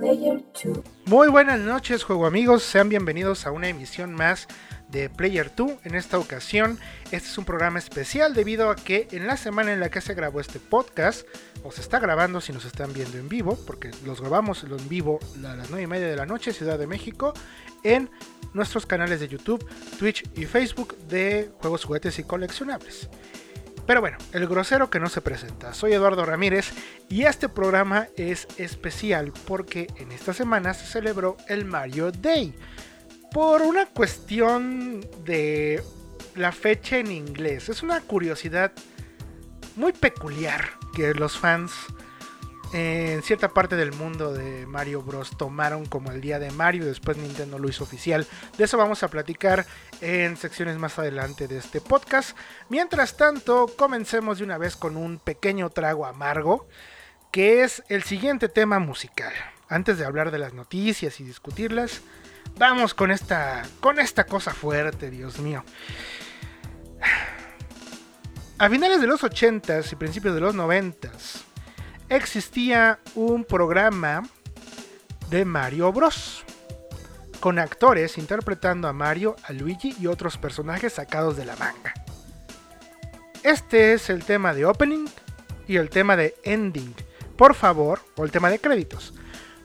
Player 2. Muy buenas noches, juego amigos. Sean bienvenidos a una emisión más de Player 2. En esta ocasión, este es un programa especial debido a que en la semana en la que se grabó este podcast, o se está grabando si nos están viendo en vivo, porque los grabamos en vivo a las 9 y media de la noche, Ciudad de México, en nuestros canales de YouTube, Twitch y Facebook de juegos, juguetes y coleccionables. Pero bueno, el grosero que no se presenta. Soy Eduardo Ramírez y este programa es especial porque en esta semana se celebró el Mario Day. Por una cuestión de la fecha en inglés. Es una curiosidad muy peculiar que los fans en cierta parte del mundo de Mario Bros. tomaron como el día de Mario, después Nintendo lo hizo oficial. De eso vamos a platicar en secciones más adelante de este podcast. Mientras tanto, comencemos de una vez con un pequeño trago amargo, que es el siguiente tema musical. Antes de hablar de las noticias y discutirlas, vamos con esta, con esta cosa fuerte, Dios mío. A finales de los 80s y principios de los 90s, existía un programa de Mario Bros. Con actores interpretando a Mario, a Luigi y otros personajes sacados de la manga. Este es el tema de opening y el tema de ending. Por favor, o el tema de créditos.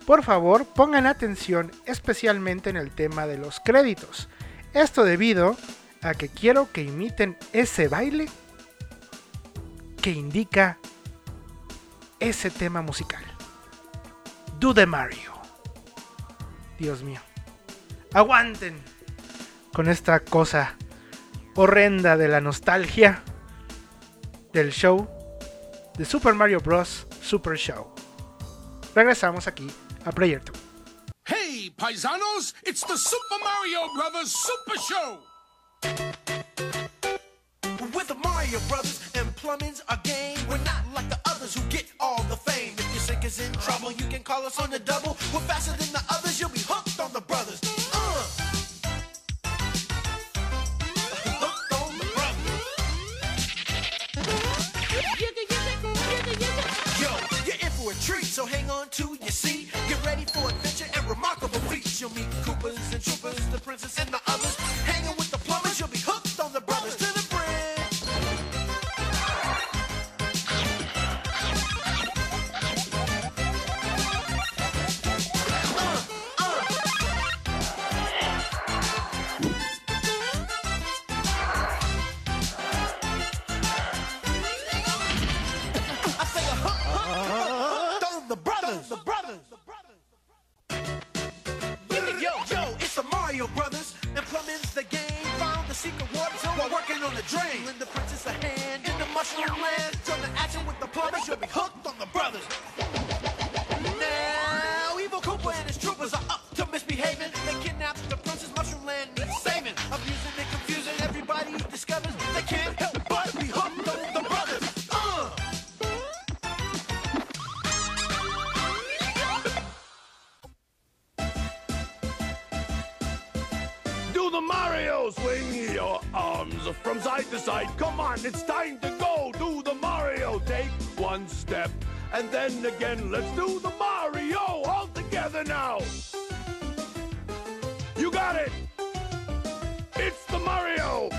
Por favor, pongan atención especialmente en el tema de los créditos. Esto debido a que quiero que imiten ese baile que indica ese tema musical. Do the Mario. Dios mío. Aguanten con esta cosa horrenda de la nostalgia del show de Super Mario Bros. Super Show. Regresamos aquí a Player 2. Hey, paisanos, it's the Super Mario Brothers Super Show. With the Mario Brothers and plumbing's a game. All the fame. If your sink is in trouble, you can call us on the double. We're faster than the others, you'll be hooked on the brothers. Uh. So hang on to your seat. Get ready for adventure and remarkable feats. You'll meet Koopas and Troopers, the princess and the others. And again. Let's do the Mario all together now. You got it. It's the Mario.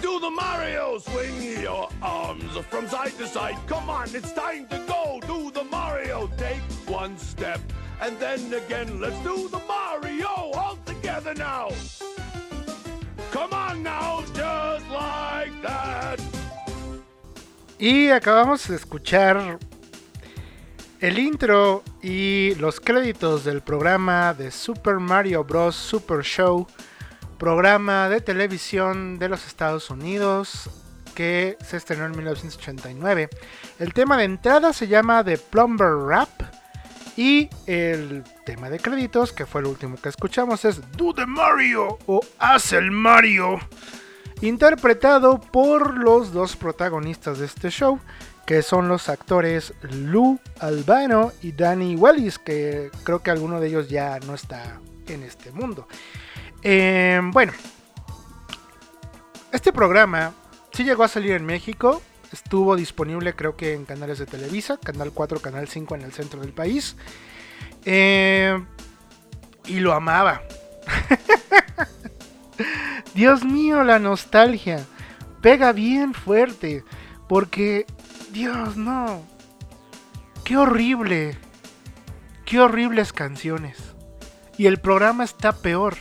Do the Mario. Swing your arms from side to side. Come on, it's time to go. Do the Mario. Take one step and then again. Let's do the Mario Y acabamos de escuchar el intro y los créditos del programa de Super Mario Bros. Super Show, programa de televisión de los Estados Unidos que se estrenó en 1989. El tema de entrada se llama The Plumber Rap y el tema de créditos, que fue el último que escuchamos, es Do the Mario o Haz el Mario interpretado por los dos protagonistas de este show, que son los actores Lou Albano y Danny Wellis, que creo que alguno de ellos ya no está en este mundo. Eh, bueno, este programa sí llegó a salir en México, estuvo disponible creo que en canales de Televisa, Canal 4, Canal 5 en el centro del país. Eh, y lo amaba. Dios mío, la nostalgia. Pega bien fuerte. Porque, Dios, no. Qué horrible. Qué horribles canciones. Y el programa está peor.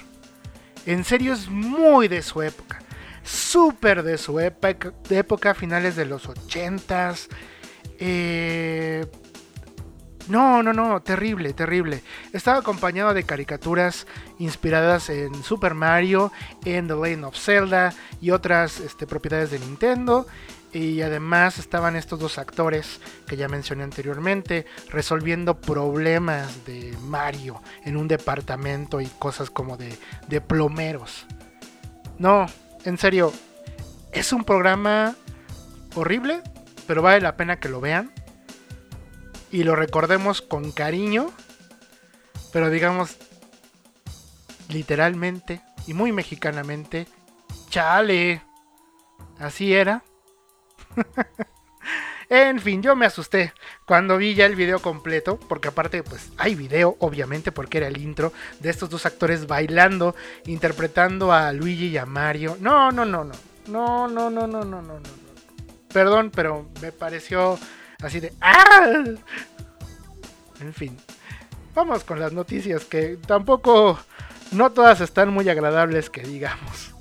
En serio es muy de su época. Súper de su época, época, finales de los ochentas. Eh, no, no, no, terrible, terrible. Estaba acompañado de caricaturas inspiradas en Super Mario, en The Legend of Zelda y otras este, propiedades de Nintendo. Y además estaban estos dos actores que ya mencioné anteriormente resolviendo problemas de Mario en un departamento y cosas como de, de plomeros. No, en serio, es un programa horrible, pero vale la pena que lo vean y lo recordemos con cariño, pero digamos literalmente y muy mexicanamente, chale, así era. en fin, yo me asusté cuando vi ya el video completo, porque aparte pues hay video, obviamente, porque era el intro de estos dos actores bailando, interpretando a Luigi y a Mario. No, no, no, no. No, no, no, no, no, no, no. Perdón, pero me pareció Así de ¡Ah! En fin. Vamos con las noticias que tampoco no todas están muy agradables que digamos.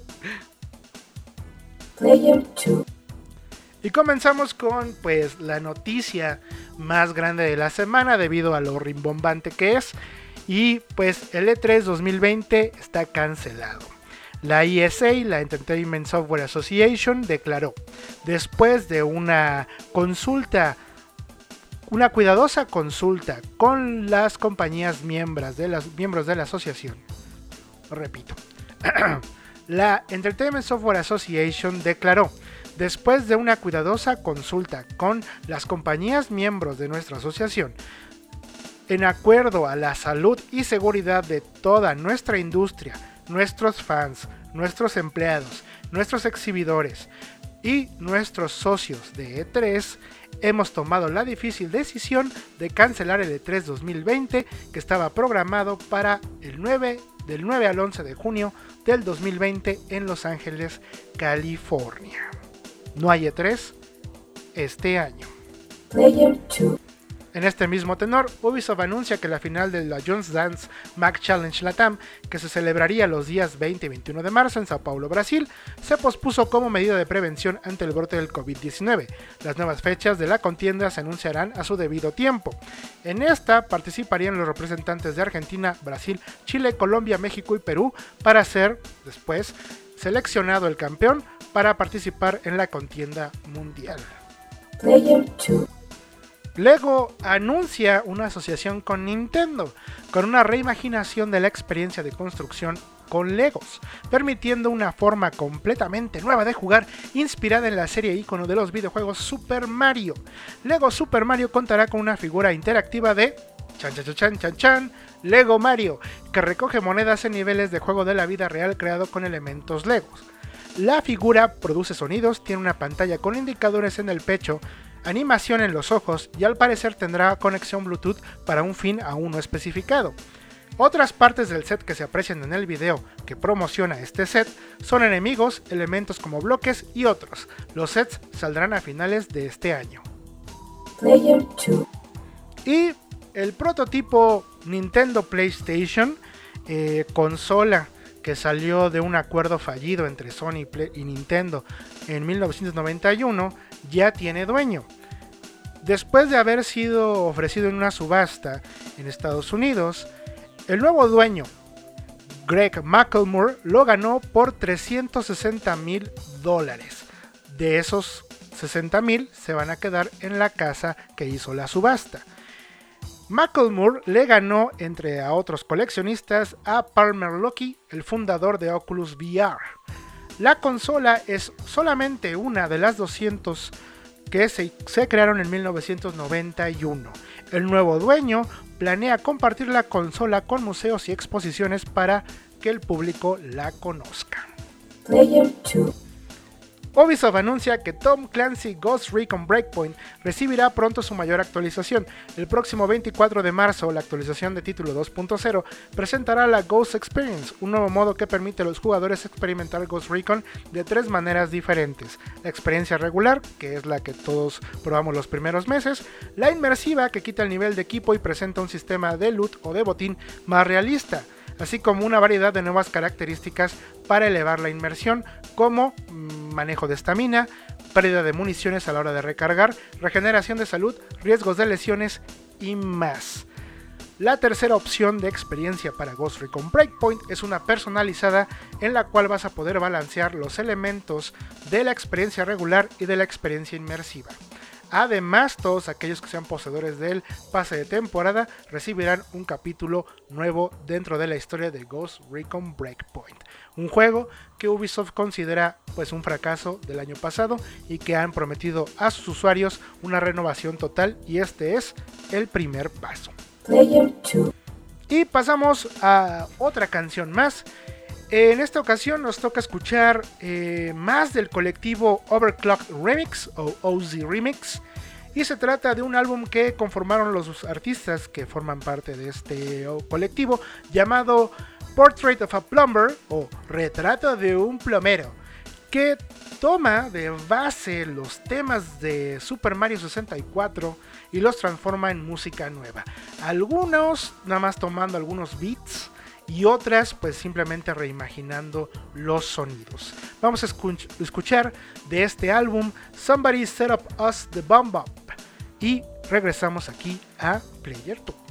Y comenzamos con pues la noticia más grande de la semana debido a lo rimbombante que es y pues el E3 2020 está cancelado. La ESA, la Entertainment Software Association, declaró, después de una consulta una cuidadosa consulta con las compañías miembros de, las, miembros de la asociación. Repito. la Entertainment Software Association declaró, después de una cuidadosa consulta con las compañías miembros de nuestra asociación, en acuerdo a la salud y seguridad de toda nuestra industria, nuestros fans, nuestros empleados, nuestros exhibidores y nuestros socios de E3, hemos tomado la difícil decisión de cancelar el E3 2020 que estaba programado para el 9 del 9 al 11 de junio del 2020 en Los Ángeles, California. No hay E3 este año. En este mismo tenor, Ubisoft anuncia que la final de la Jones Dance Mac Challenge Latam, que se celebraría los días 20 y 21 de marzo en Sao Paulo, Brasil, se pospuso como medida de prevención ante el brote del COVID-19. Las nuevas fechas de la contienda se anunciarán a su debido tiempo. En esta participarían los representantes de Argentina, Brasil, Chile, Colombia, México y Perú para ser, después, seleccionado el campeón para participar en la contienda mundial. Lego anuncia una asociación con Nintendo, con una reimaginación de la experiencia de construcción con Legos, permitiendo una forma completamente nueva de jugar inspirada en la serie icono de los videojuegos Super Mario. Lego Super Mario contará con una figura interactiva de chan chan chan chan chan Lego Mario, que recoge monedas en niveles de juego de la vida real creado con elementos Legos. La figura produce sonidos, tiene una pantalla con indicadores en el pecho, animación en los ojos y al parecer tendrá conexión Bluetooth para un fin aún no especificado. Otras partes del set que se aprecian en el video que promociona este set son enemigos, elementos como bloques y otros. Los sets saldrán a finales de este año. Y el prototipo Nintendo PlayStation, eh, consola que salió de un acuerdo fallido entre Sony y Nintendo en 1991, ya tiene dueño. Después de haber sido ofrecido en una subasta en Estados Unidos, el nuevo dueño, Greg McElmore, lo ganó por 360 mil dólares. De esos 60 mil se van a quedar en la casa que hizo la subasta. McElmore le ganó, entre a otros coleccionistas, a Palmer Luckey, el fundador de Oculus VR. La consola es solamente una de las 200 que se, crearon en 1991. El nuevo dueño planea compartir la consola con museos y exposiciones para que el público la conozca. Ubisoft anuncia que Tom Clancy Ghost Recon Breakpoint recibirá pronto su mayor actualización. El próximo 24 de marzo, la actualización de título 2.0 presentará la Ghost Experience, un nuevo modo que permite a los jugadores experimentar Ghost Recon de tres maneras diferentes. La experiencia regular, que es la que todos probamos los primeros meses, la inmersiva, que quita el nivel de equipo y presenta un sistema de loot o de botín más realista así como una variedad de nuevas características para elevar la inmersión, como mm, manejo de estamina, pérdida de municiones a la hora de recargar, regeneración de salud, riesgos de lesiones y más. La tercera opción de experiencia para Ghost Recon Breakpoint es una personalizada en la cual vas a poder balancear los elementos de la experiencia regular y de la experiencia inmersiva. Además, todos aquellos que sean poseedores del pase de temporada recibirán un capítulo nuevo dentro de la historia de Ghost Recon Breakpoint. Un juego que Ubisoft considera pues un fracaso del año pasado y que han prometido a sus usuarios una renovación total y este es el primer paso. Y pasamos a otra canción más. En esta ocasión nos toca escuchar eh, más del colectivo Overclock Remix o OZ Remix. Y se trata de un álbum que conformaron los artistas que forman parte de este colectivo llamado Portrait of a Plumber o Retrato de un plomero, que toma de base los temas de Super Mario 64 y los transforma en música nueva. Algunos nada más tomando algunos beats y otras pues simplemente reimaginando los sonidos. Vamos a escuchar de este álbum Somebody Set Up Us the Bomb Up y regresamos aquí a Player 2.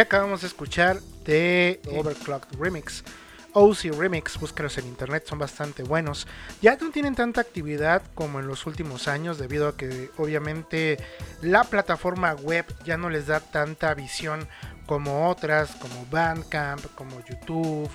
Ya acabamos de escuchar de Overclocked Remix. OC Remix, búscalos en internet, son bastante buenos. Ya no tienen tanta actividad como en los últimos años, debido a que obviamente la plataforma web ya no les da tanta visión como otras, como Bandcamp, como YouTube,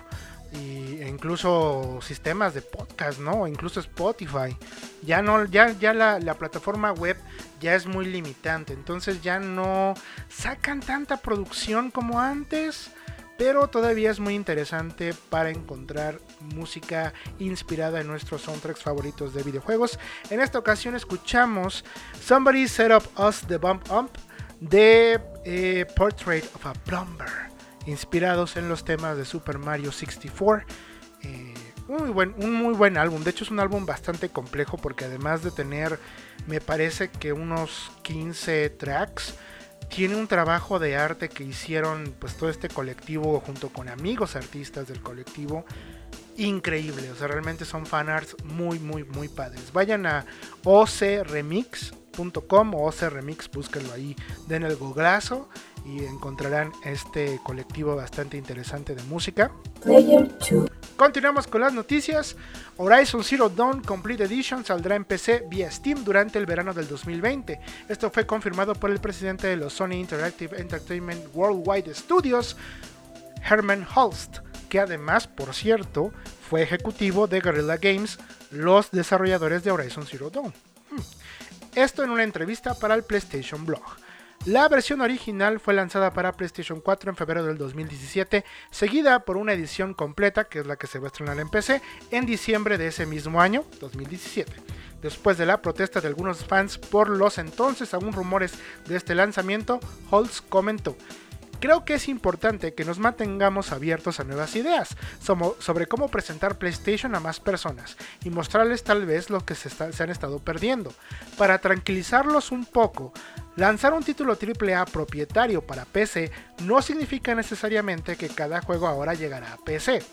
e incluso sistemas de podcast, ¿no? incluso Spotify. Ya no, ya, ya la, la, plataforma web ya es muy limitante. Entonces ya no sacan tanta producción como antes. Pero todavía es muy interesante para encontrar música inspirada en nuestros soundtracks favoritos de videojuegos. En esta ocasión escuchamos Somebody Set Up Us the Bump Up de eh, Portrait of a Plumber, inspirados en los temas de Super Mario 64. Eh, muy buen, un muy buen álbum, de hecho es un álbum bastante complejo porque además de tener, me parece que unos 15 tracks, tiene un trabajo de arte que hicieron pues todo este colectivo junto con amigos artistas del colectivo increíble, o sea, realmente son fanarts muy muy muy padres. Vayan a ocremix.com o ocremix, búsquenlo ahí, den el googlazo y encontrarán este colectivo bastante interesante de música. Continuamos con las noticias. Horizon Zero Dawn Complete Edition saldrá en PC vía Steam durante el verano del 2020. Esto fue confirmado por el presidente de los Sony Interactive Entertainment Worldwide Studios, Herman Holst, que además, por cierto, fue ejecutivo de Guerrilla Games, los desarrolladores de Horizon Zero Dawn. Hmm. Esto en una entrevista para el PlayStation Blog. La versión original fue lanzada para PlayStation 4 en febrero del 2017, seguida por una edición completa, que es la que se va a estrenar en PC, en diciembre de ese mismo año, 2017. Después de la protesta de algunos fans por los entonces aún rumores de este lanzamiento, Holtz comentó, Creo que es importante que nos mantengamos abiertos a nuevas ideas sobre cómo presentar PlayStation a más personas y mostrarles tal vez lo que se, han estado perdiendo. Para tranquilizarlos un poco, lanzar un título AAA propietario para PC no significa necesariamente que cada juego ahora llegará a PC.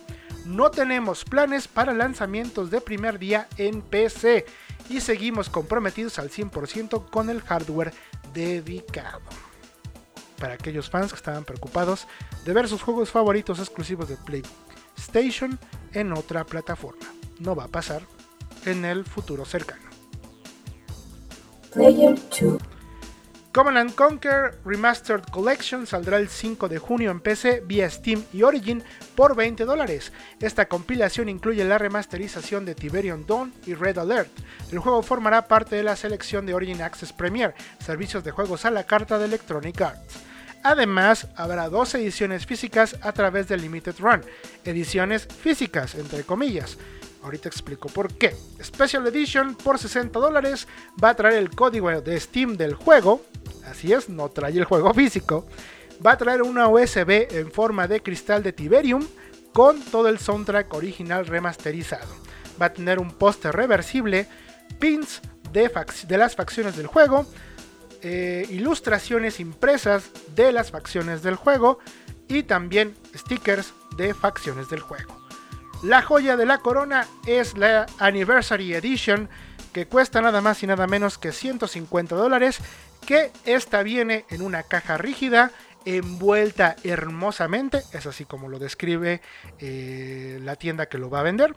No tenemos planes para lanzamientos de primer día en PC y seguimos comprometidos al 100% con el hardware dedicado para aquellos fans que estaban preocupados de ver sus juegos favoritos exclusivos de PlayStation en otra plataforma. No va a pasar en el futuro cercano. Player 2. Command Conquer Remastered Collection saldrá el 5 de junio en PC vía Steam y Origin por 20 dólares. Esta compilación incluye la remasterización de Tiberium Dawn y Red Alert. El juego formará parte de la selección de Origin Access Premier, servicios de juegos a la carta de Electronic Arts. Además, habrá dos ediciones físicas a través de Limited Run, ediciones físicas, entre comillas. Ahorita explico por qué. Special Edition por 60 dólares va a traer el código de Steam del juego. Así es, no trae el juego físico. Va a traer una USB en forma de cristal de Tiberium con todo el soundtrack original remasterizado. Va a tener un póster reversible, pins de, de las facciones del juego, eh, ilustraciones impresas de las facciones del juego y también stickers de facciones del juego. La joya de la corona es la Anniversary Edition que cuesta nada más y nada menos que 150 dólares, que esta viene en una caja rígida envuelta hermosamente, es así como lo describe eh, la tienda que lo va a vender.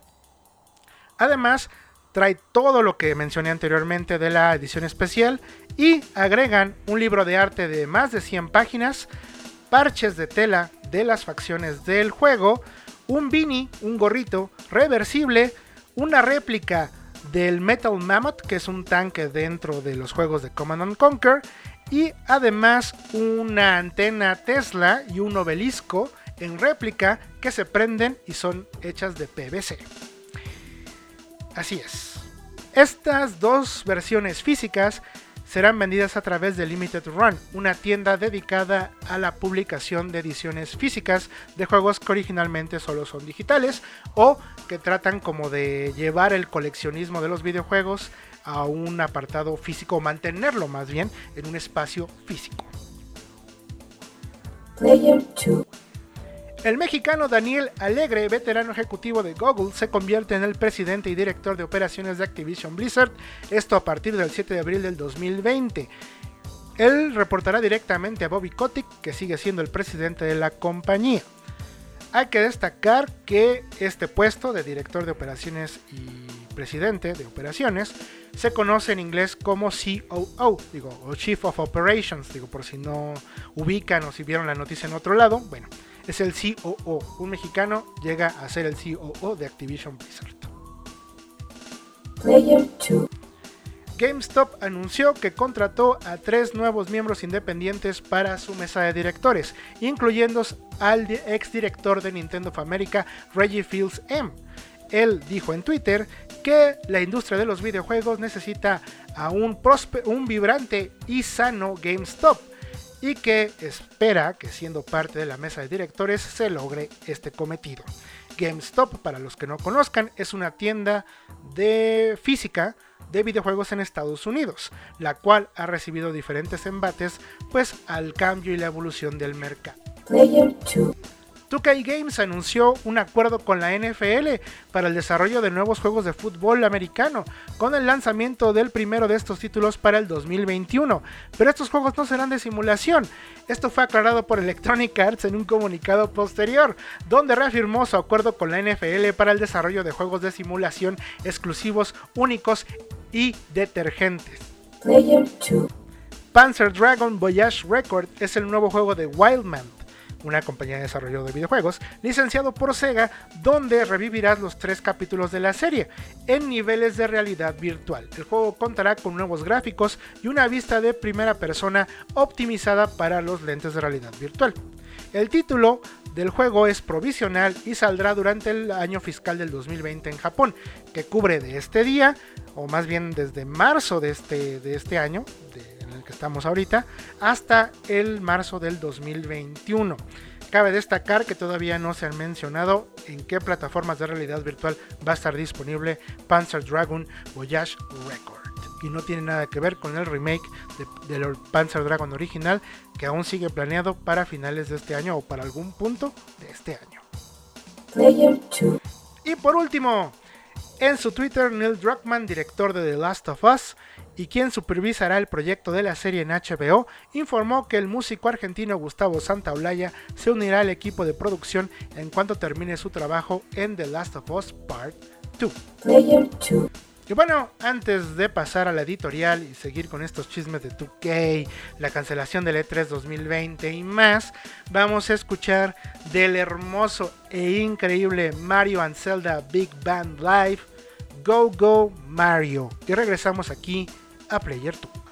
Además, trae todo lo que mencioné anteriormente de la edición especial y agregan un libro de arte de más de 100 páginas, parches de tela de las facciones del juego, un beanie, un gorrito reversible, una réplica del Metal Mammoth, que es un tanque dentro de los juegos de Command Conquer, y además una antena Tesla y un obelisco en réplica que se prenden y son hechas de PVC. Así es. Estas dos versiones físicas serán vendidas a través de Limited Run, una tienda dedicada a la publicación de ediciones físicas de juegos que originalmente solo son digitales o que tratan como de llevar el coleccionismo de los videojuegos a un apartado físico, mantenerlo más bien en un espacio físico. Player 2 el mexicano Daniel Alegre, veterano ejecutivo de Google, se convierte en el presidente y director de operaciones de Activision Blizzard, esto a partir del 7 de abril del 2020. Él reportará directamente a Bobby Kotick, que sigue siendo el presidente de la compañía. Hay que destacar que este puesto de director de operaciones y presidente de operaciones se conoce en inglés como COO, digo, o Chief of Operations, digo, por si no ubican o si vieron la noticia en otro lado, bueno, es el COO. Un mexicano llega a ser el COO de Activision Blizzard. Player 2. GameStop anunció que contrató a tres nuevos miembros independientes para su mesa de directores, incluyendo al di- exdirector de Nintendo of America, Reggie Fields M. Él dijo en Twitter que la industria de los videojuegos necesita a un vibrante y sano GameStop y que espera que siendo parte de la mesa de directores se logre este cometido. GameStop, para los que no conozcan, es una tienda de física de videojuegos en Estados Unidos, la cual ha recibido diferentes embates pues al cambio y la evolución del mercado. Player 2. 2K Games anunció un acuerdo con la NFL para el desarrollo de nuevos juegos de fútbol americano, con el lanzamiento del primero de estos títulos para el 2021. Pero estos juegos no serán de simulación. Esto fue aclarado por Electronic Arts en un comunicado posterior, donde reafirmó su acuerdo con la NFL para el desarrollo de juegos de simulación exclusivos, únicos y detergentes. Player 2. Panzer Dragon Voyage Record es el nuevo juego de Wildman, una compañía de desarrollo de videojuegos, licenciado por Sega, donde revivirás los tres capítulos de la serie en niveles de realidad virtual. El juego contará con nuevos gráficos y una vista de primera persona optimizada para los lentes de realidad virtual. El título del juego es provisional y saldrá durante el año fiscal del 2020 en Japón, que cubre de este día, o más bien desde marzo de este, de este año, que estamos ahorita, hasta el marzo del 2021. Cabe destacar que todavía no se han mencionado en qué plataformas de realidad virtual va a estar disponible Panzer Dragon Voyage Record. Y no tiene nada que ver con el remake de- del Panzer Dragon original, que aún sigue planeado para finales de este año o para algún punto de este año. Player 2. Y por último, en su Twitter, Neil Druckmann, director de The Last of Us y quien supervisará el proyecto de la serie en HBO, informó que el músico argentino Gustavo Santaolalla se unirá al equipo de producción en cuanto termine su trabajo en The Last of Us Part 2. Player 2. Y bueno, antes de pasar a la editorial y seguir con estos chismes de 2K, la cancelación del E3 2020 y más, vamos a escuchar del hermoso e increíble Mario and Zelda Big Band Live, Go Go Mario. Y regresamos aquí a Player 2.「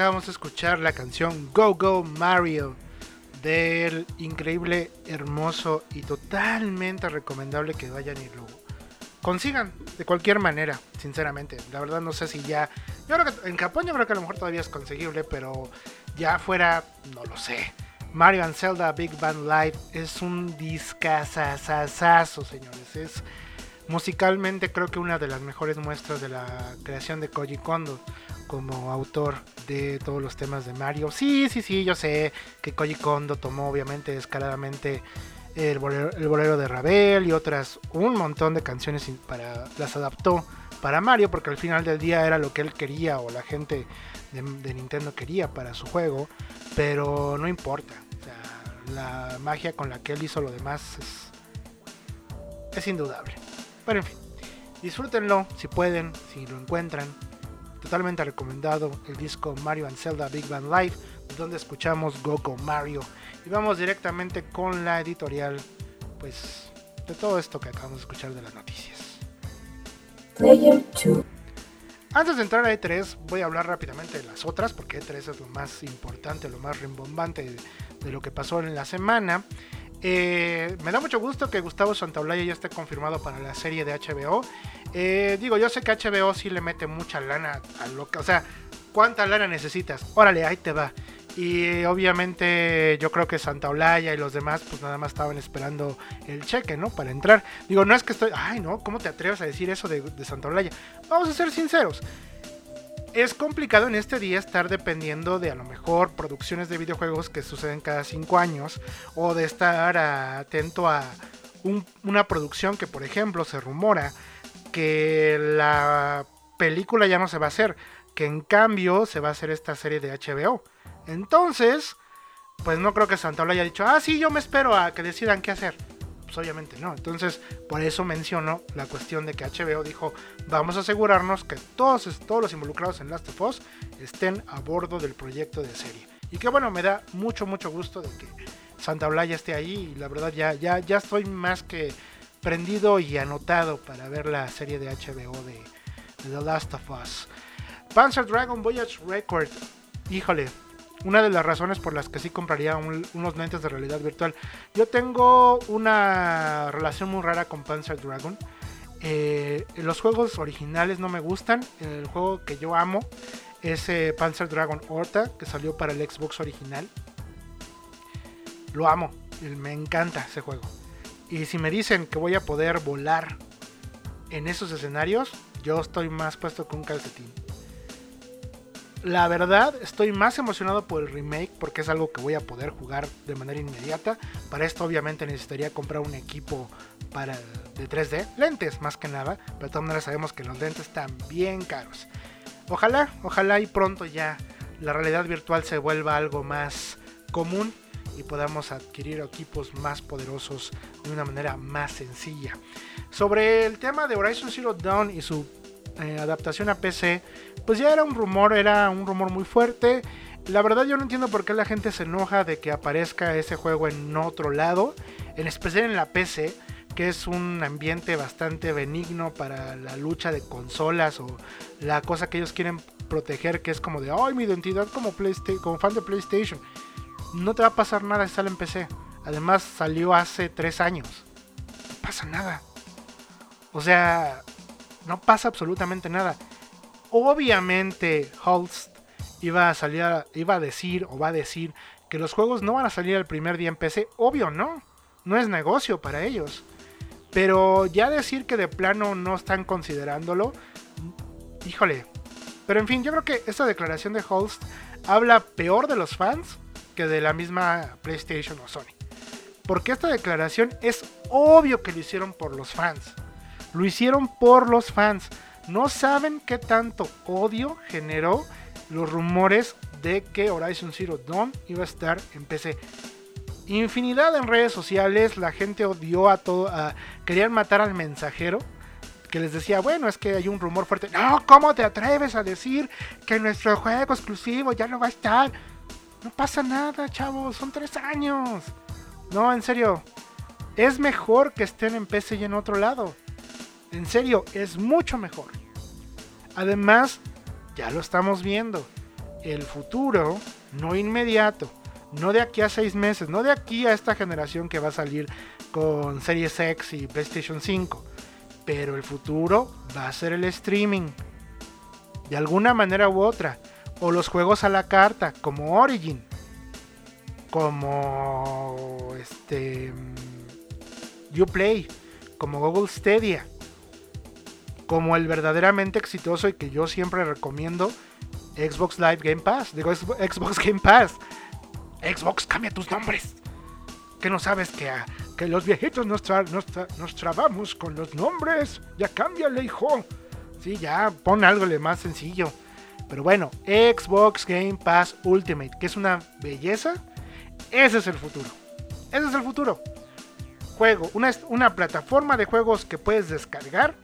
acabamos de escuchar la canción Go Go Mario del increíble, hermoso y totalmente recomendable que vayan y lo consigan de cualquier manera, sinceramente. La verdad no sé si ya... Yo creo que en Japón yo creo que a lo mejor todavía es conseguible, pero ya fuera no lo sé. Mario and Zelda Big Band Live es un discazazazazo, señores. Es musicalmente creo que una de las mejores muestras de la creación de Koji Kondo como autor de todos los temas de Mario. Sí, sí, sí, yo sé que Koji Kondo tomó obviamente escaladamente el bolero, el bolero de Ravel y otras, un montón de canciones para las adaptó para Mario porque al final del día era lo que él quería o la gente de, Nintendo quería para su juego, pero no importa. La magia con la que él hizo lo demás es, es indudable. Pero en fin, disfrútenlo si pueden, si lo encuentran. Totalmente recomendado el disco Mario and Zelda Big Band Live, donde escuchamos Goku Mario. Y vamos directamente con la editorial, pues, de todo esto que acabamos de escuchar de las noticias. Player 2. Antes de entrar a E3, voy a hablar rápidamente de las otras, porque E3 es lo más importante, lo más rimbombante de, de lo que pasó en la semana. Eh, me da mucho gusto que Gustavo Santaolalla ya esté confirmado para la serie de HBO. Eh, digo, yo sé que HBO sí le mete mucha lana a lo que. O sea, ¿cuánta lana necesitas? Órale, ahí te va. Y obviamente yo creo que Santaolalla y los demás pues nada más estaban esperando el cheque, ¿no? Para entrar. Digo, no es que estoy... Ay, no, ¿cómo te atreves a decir eso de, de Santaolalla? Vamos a ser sinceros. Es complicado en este día estar dependiendo de a lo mejor producciones de videojuegos que suceden cada 5 años o de estar atento a un- una producción que por ejemplo se rumora que la película ya no se va a hacer, que en cambio se va a hacer esta serie de HBO. Entonces, pues no creo que Santaola haya dicho, ah, sí, yo me espero a que decidan qué hacer. Pues obviamente no. Entonces, por eso menciono la cuestión de que HBO dijo, vamos a asegurarnos que todos, todos los involucrados en Last of Us estén a bordo del proyecto de serie. Y que bueno, me da mucho, mucho gusto de que Santa Olaya esté ahí. Y la verdad ya, ya, ya estoy más que prendido y anotado para ver la serie de HBO de, de The Last of Us. Panzer Dragon Voyage Record. Híjole, una de las razones por las que sí compraría un- unos lentes de realidad virtual. Yo tengo una relación muy rara con Panzer Dragon. Eh, los juegos originales no me gustan. El juego que yo amo es eh, Panzer Dragon Horta, que salió para el Xbox original. Lo amo, me encanta ese juego. Y si me dicen que voy a poder volar en esos escenarios, yo estoy más puesto que un calcetín. La verdad, estoy más emocionado por el remake porque es algo que voy a poder jugar de manera inmediata. Para esto obviamente necesitaría comprar un equipo para de 3D, lentes más que nada, pero de todas maneras sabemos que los lentes están bien caros. Ojalá, ojalá y pronto ya la realidad virtual se vuelva algo más común y podamos adquirir equipos más poderosos de una manera más sencilla. Sobre el tema de Horizon Zero Dawn y su eh, adaptación a PC, pues ya era un rumor, era un rumor muy fuerte. La verdad yo no entiendo por qué la gente se enoja de que aparezca ese juego en otro lado, en especial en la PC, que es un ambiente bastante benigno para la lucha de consolas o la cosa que ellos quieren proteger, que es como de, ay, mi identidad como, como fan de PlayStation. No te va a pasar nada si sale en PC. Además salió hace tres años. No pasa nada. O sea, no pasa absolutamente nada. Obviamente Holst iba a salir, iba a decir o va a decir que los juegos no van a salir el primer día en PC. Obvio, no. No es negocio para ellos. Pero ya decir que de plano no están considerándolo, híjole. Pero en fin, yo creo que esta declaración de Holst habla peor de los fans que de la misma PlayStation o Sony. Porque esta declaración es obvio que lo hicieron por los fans. Lo hicieron por los fans. No saben qué tanto odio generó los rumores de que Horizon Zero Dawn iba a estar en PC. Infinidad en redes sociales, la gente odió a todo, querían matar al mensajero que les decía, bueno, es que hay un rumor fuerte. No, ¿cómo te atreves a decir que nuestro juego exclusivo ya no va a estar? No pasa nada, chavos, son tres años. No, en serio, es mejor que estén en PC y en otro lado. En serio, es mucho mejor. Además, ya lo estamos viendo. el futuro, no inmediato, no de aquí a seis meses, no de aquí a esta generación que va a salir con Series X y PlayStation 5, pero el futuro va a ser el streaming, de alguna manera u otra, o los juegos a la carta, como Origin, como este mm, Uplay, como Google Stadia, como el verdaderamente exitoso y que yo siempre recomiendo Xbox Live Game Pass, digo Xbox Game Pass. Xbox, cambia tus nombres. Que no sabes que, que los viejitos nos, tra- nos, tra- nos trabamos con los nombres. Ya cámbiale, hijo. Sí, ya pon algo más sencillo. Pero bueno, Xbox Game Pass Ultimate, que es una belleza. Ese es el futuro. Ese es el futuro. Juego, una, una plataforma de juegos que puedes descargar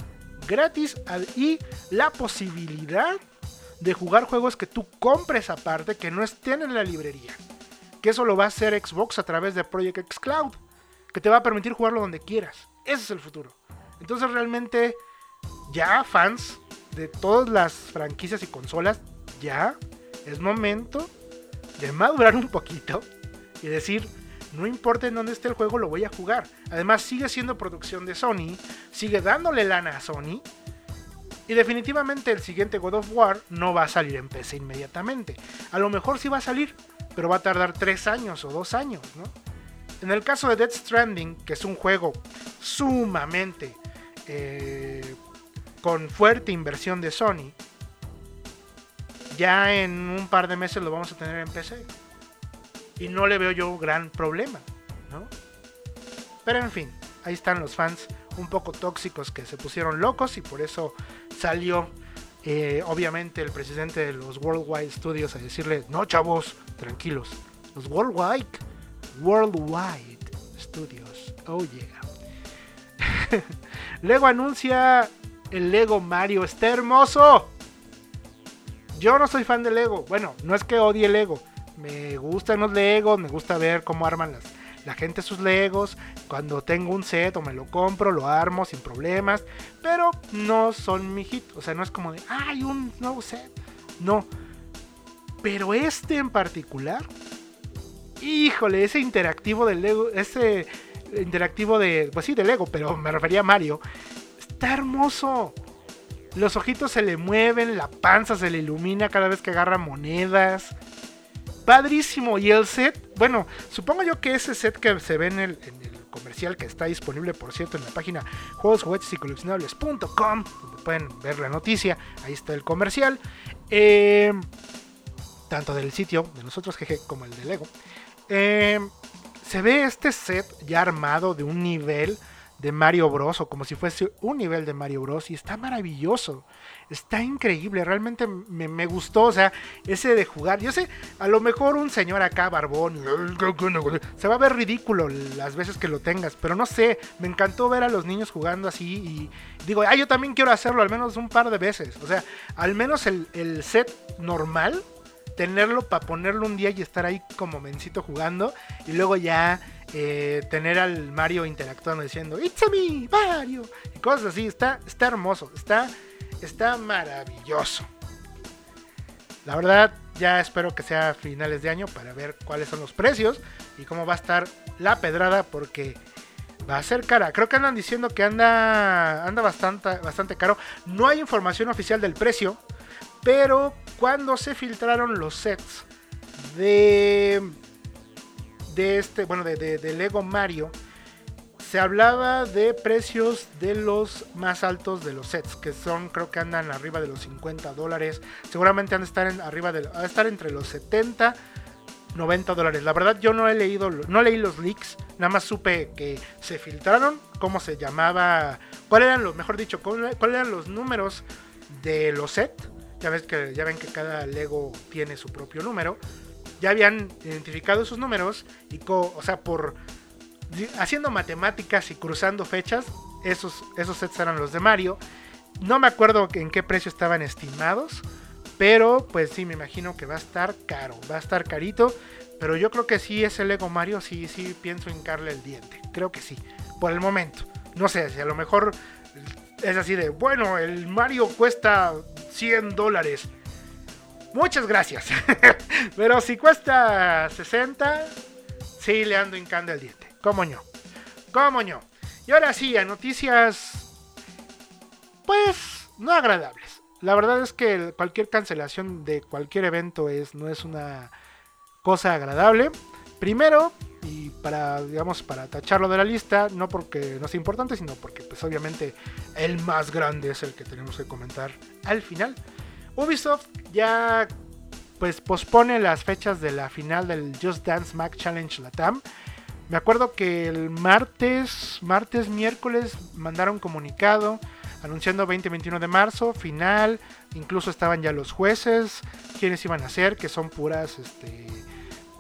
gratis y la posibilidad de jugar juegos que tú compres aparte que no estén en la librería. Que eso lo va a hacer Xbox a través de Project X Cloud, que te va a permitir jugarlo donde quieras. Ese es el futuro. Entonces realmente ya fans de todas las franquicias y consolas, ya es momento de madurar un poquito y decir, no importa en dónde esté el juego, lo voy a jugar. Además sigue siendo producción de Sony, sigue dándole lana a Sony. Y definitivamente el siguiente God of War no va a salir en PC inmediatamente. A lo mejor sí va a salir, pero va a tardar 3 años o 2 años, ¿no? En el caso de Dead Stranding, que es un juego sumamente eh, con fuerte inversión de Sony, ya en un par de meses lo vamos a tener en PC. Y no le veo yo gran problema, ¿no? Pero en fin, ahí están los fans un poco tóxicos que se pusieron locos y por eso salió eh, obviamente el presidente de los Worldwide Studios a decirle, no chavos, tranquilos, los Worldwide, Worldwide Studios, oh yeah. Lego anuncia el Lego Mario, está hermoso. Yo no soy fan de Lego, bueno, no es que odie Lego, me gustan los Legos, me gusta ver cómo arman las, la gente sus Legos. Cuando tengo un set o me lo compro, lo armo sin problemas. Pero no son mi hit. O sea, no es como de, ¡ay, un nuevo set! No. Pero este en particular, híjole, ese interactivo del Lego, ese interactivo de, pues sí, de Lego, pero me refería a Mario, está hermoso. Los ojitos se le mueven, la panza se le ilumina cada vez que agarra monedas padrísimo. Y el set, bueno, supongo yo que ese set que se ve en el, comercial que está disponible, por cierto, en la página juegos, juguetes y coleccionables.com, donde pueden ver la noticia, ahí está el comercial. Eh, tanto del sitio de nosotros, jeje, como el de Lego. Eh, se ve este set ya armado de un nivel de Mario Bros. o como si fuese un nivel de Mario Bros. y está maravilloso. Está increíble, realmente me, gustó, o sea, ese de jugar. Yo sé, a lo mejor un señor acá, barbón, se va a ver ridículo las veces que lo tengas, pero no sé, me encantó ver a los niños jugando así y digo, ah, yo también quiero hacerlo al menos un par de veces. O sea, al menos el, el set normal, tenerlo para ponerlo un día y estar ahí como mencito jugando y luego ya eh, tener al Mario interactuando diciendo It's a me, Mario y cosas así, está, está hermoso, está, está maravilloso. La verdad, ya espero que sea a finales de año para ver cuáles son los precios y cómo va a estar la pedrada porque va a ser cara. Creo que andan diciendo que anda, anda bastante, bastante caro. No hay información oficial del precio, pero cuando se filtraron los sets de de este, bueno, de, de, de Lego Mario, se hablaba de precios de los más altos de los sets, que son, creo que andan arriba de los 50 dólares. Seguramente han de estar en, arriba de, han estar entre los 70, 90 dólares. La verdad, yo no he leído, no leí los leaks, nada más supe que se filtraron, cómo se llamaba, cuál eran los, mejor dicho, cuáles eran los números de los sets. Ya ves que ya ven que cada Lego tiene su propio número ya habían identificado esos números y, o sea, por haciendo matemáticas y cruzando fechas, esos, esos sets eran los de Mario. No me acuerdo en qué precio estaban estimados, pero pues sí, me imagino que va a estar caro, va a estar carito. Pero yo creo que sí, ese Lego Mario, sí, sí pienso hincarle el diente. Creo que sí, por el momento. No sé, si a lo mejor es así de, bueno, el Mario cuesta 100 dólares. Muchas gracias. Pero si cuesta 60, sí le ando hincando el diente. ¿Cómo no? ¿Cómo no? Y ahora sí, a noticias, pues, no agradables. La verdad es que cualquier cancelación de cualquier evento es, no es una cosa agradable. Primero, y para, digamos, para tacharlo de la lista, no porque no sea importante, sino porque, pues, obviamente, el más grande es el que tenemos que comentar al final. Ubisoft ya, pues, pospone las fechas de la final del Just Dance Mac Challenge Latam. Me acuerdo que el martes, martes, miércoles mandaron comunicado anunciando 20-21 de marzo, final, incluso estaban ya los jueces, quienes iban a ser, que son puras, este,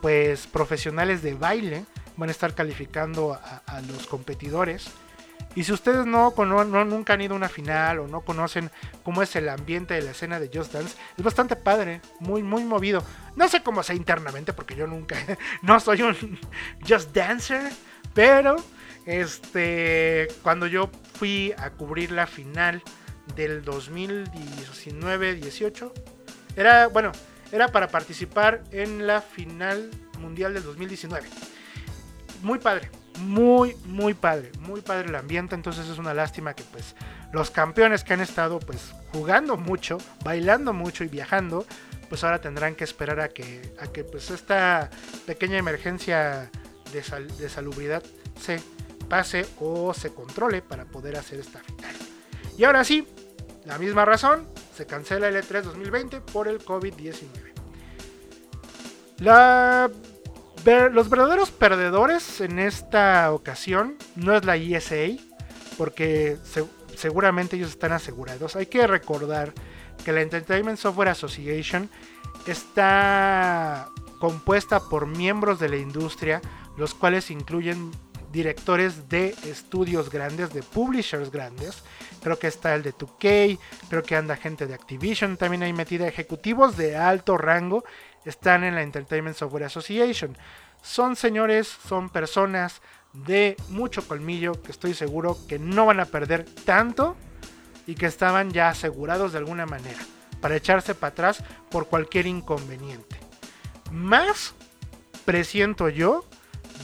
pues profesionales de baile, van a estar calificando a, a los competidores. Y si ustedes no, no- nunca han ido a una final o no conocen cómo es el ambiente de la escena de Just Dance, es bastante padre, muy, muy movido. No sé cómo sea internamente, porque yo nunca, no soy un Just Dancer, pero este, cuando yo fui a cubrir la final del 2019-18, era, bueno, era para participar en la final mundial del 2019 muy padre, muy, muy padre, muy padre el ambiente, entonces es una lástima que pues los campeones que han estado pues jugando mucho, bailando mucho y viajando, pues ahora tendrán que esperar a que, a que pues esta pequeña emergencia de, de salubridad se pase o se controle para poder hacer esta final. Y ahora sí, la misma razón, se cancela el E3 2020 por el COVID-19. La ver- los verdaderos perdedores en esta ocasión no es la ESA, porque se- seguramente ellos están asegurados. Hay que recordar que la Entertainment Software Association está compuesta por miembros de la industria, los cuales incluyen directores de estudios grandes, de publishers grandes. Creo que está el de 2K, creo que anda gente de Activision, también hay metida ejecutivos de alto rango, están en la Entertainment Software Association. Son señores, son personas de mucho colmillo que estoy seguro que no van a perder tanto y que estaban ya asegurados de alguna manera para echarse para atrás por cualquier inconveniente. Más presiento yo,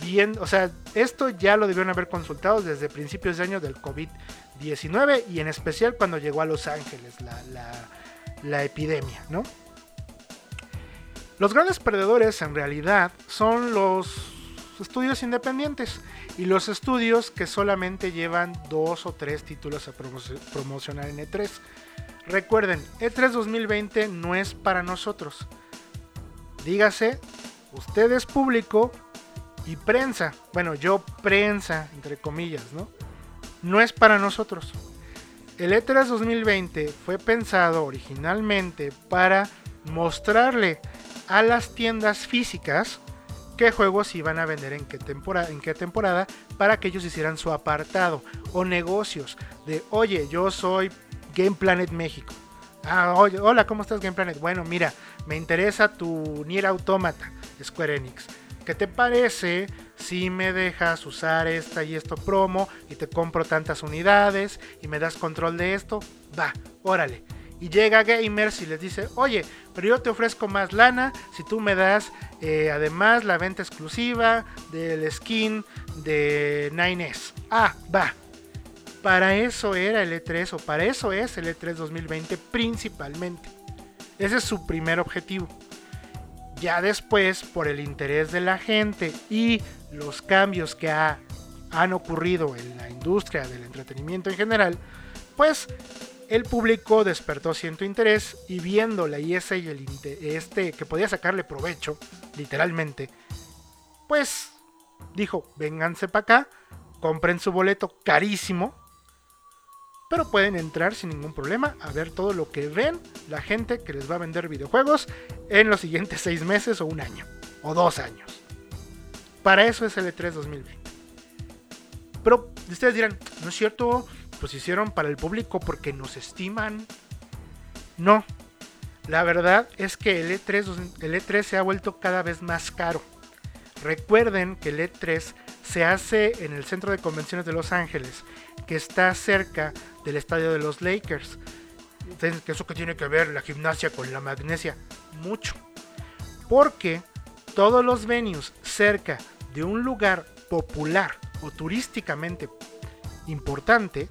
bien, o sea, esto ya lo debieron haber consultado desde principios de año del COVID-19 y en especial cuando llegó a Los Ángeles la, epidemia, ¿no? Los grandes perdedores en realidad son los estudios independientes y los estudios que solamente llevan dos o tres títulos a promo- promocionar en E3. Recuerden, E E3 2020 no es para nosotros. Dígase, ustedes público y prensa. Bueno, yo prensa, entre comillas, ¿no? No es para nosotros. El E E3 2020 fue pensado originalmente para mostrarle a las tiendas físicas qué juegos iban a vender en qué, temporada, en qué temporada para que ellos hicieran su apartado o negocios de, oye, yo soy Game Planet México. Ah, oye, hola, ¿cómo estás Game Planet? Bueno, mira, me interesa tu Nier Automata, Square Enix. ¿Qué te parece si me dejas usar esta y esto promo y te compro tantas unidades y me das control de esto? Va, órale. Y llega Gamers y les dice, oye, pero yo te ofrezco más lana si tú me das eh, además la venta exclusiva del skin de 9S. Ah, va. Para eso era el E3 o para eso es el E3 2020 principalmente. Ese es su primer objetivo. Ya después, por el interés de la gente y los cambios que ha- han ocurrido en la industria del entretenimiento en general, pues el público despertó cierto interés y viendo la ISA y el este que podía sacarle provecho, literalmente, pues dijo, vénganse para acá, compren su boleto carísimo, pero pueden entrar sin ningún problema a ver todo lo que ven la gente que les va a vender videojuegos en los siguientes seis meses o un año, o dos años. Para eso es el E E3 2020. Pero ustedes dirán, no es cierto, pues para el público porque nos estiman. No, la verdad es que el E3, dos- el E3 se ha vuelto cada vez más caro. Recuerden que el E3 se hace en el centro de convenciones de Los Ángeles, que está cerca del estadio de los Lakers. ustedes, ¿que ¿Eso que tiene que ver la gimnasia con la magnesia? Mucho. Porque todos los venues cerca de un lugar popular o turísticamente importante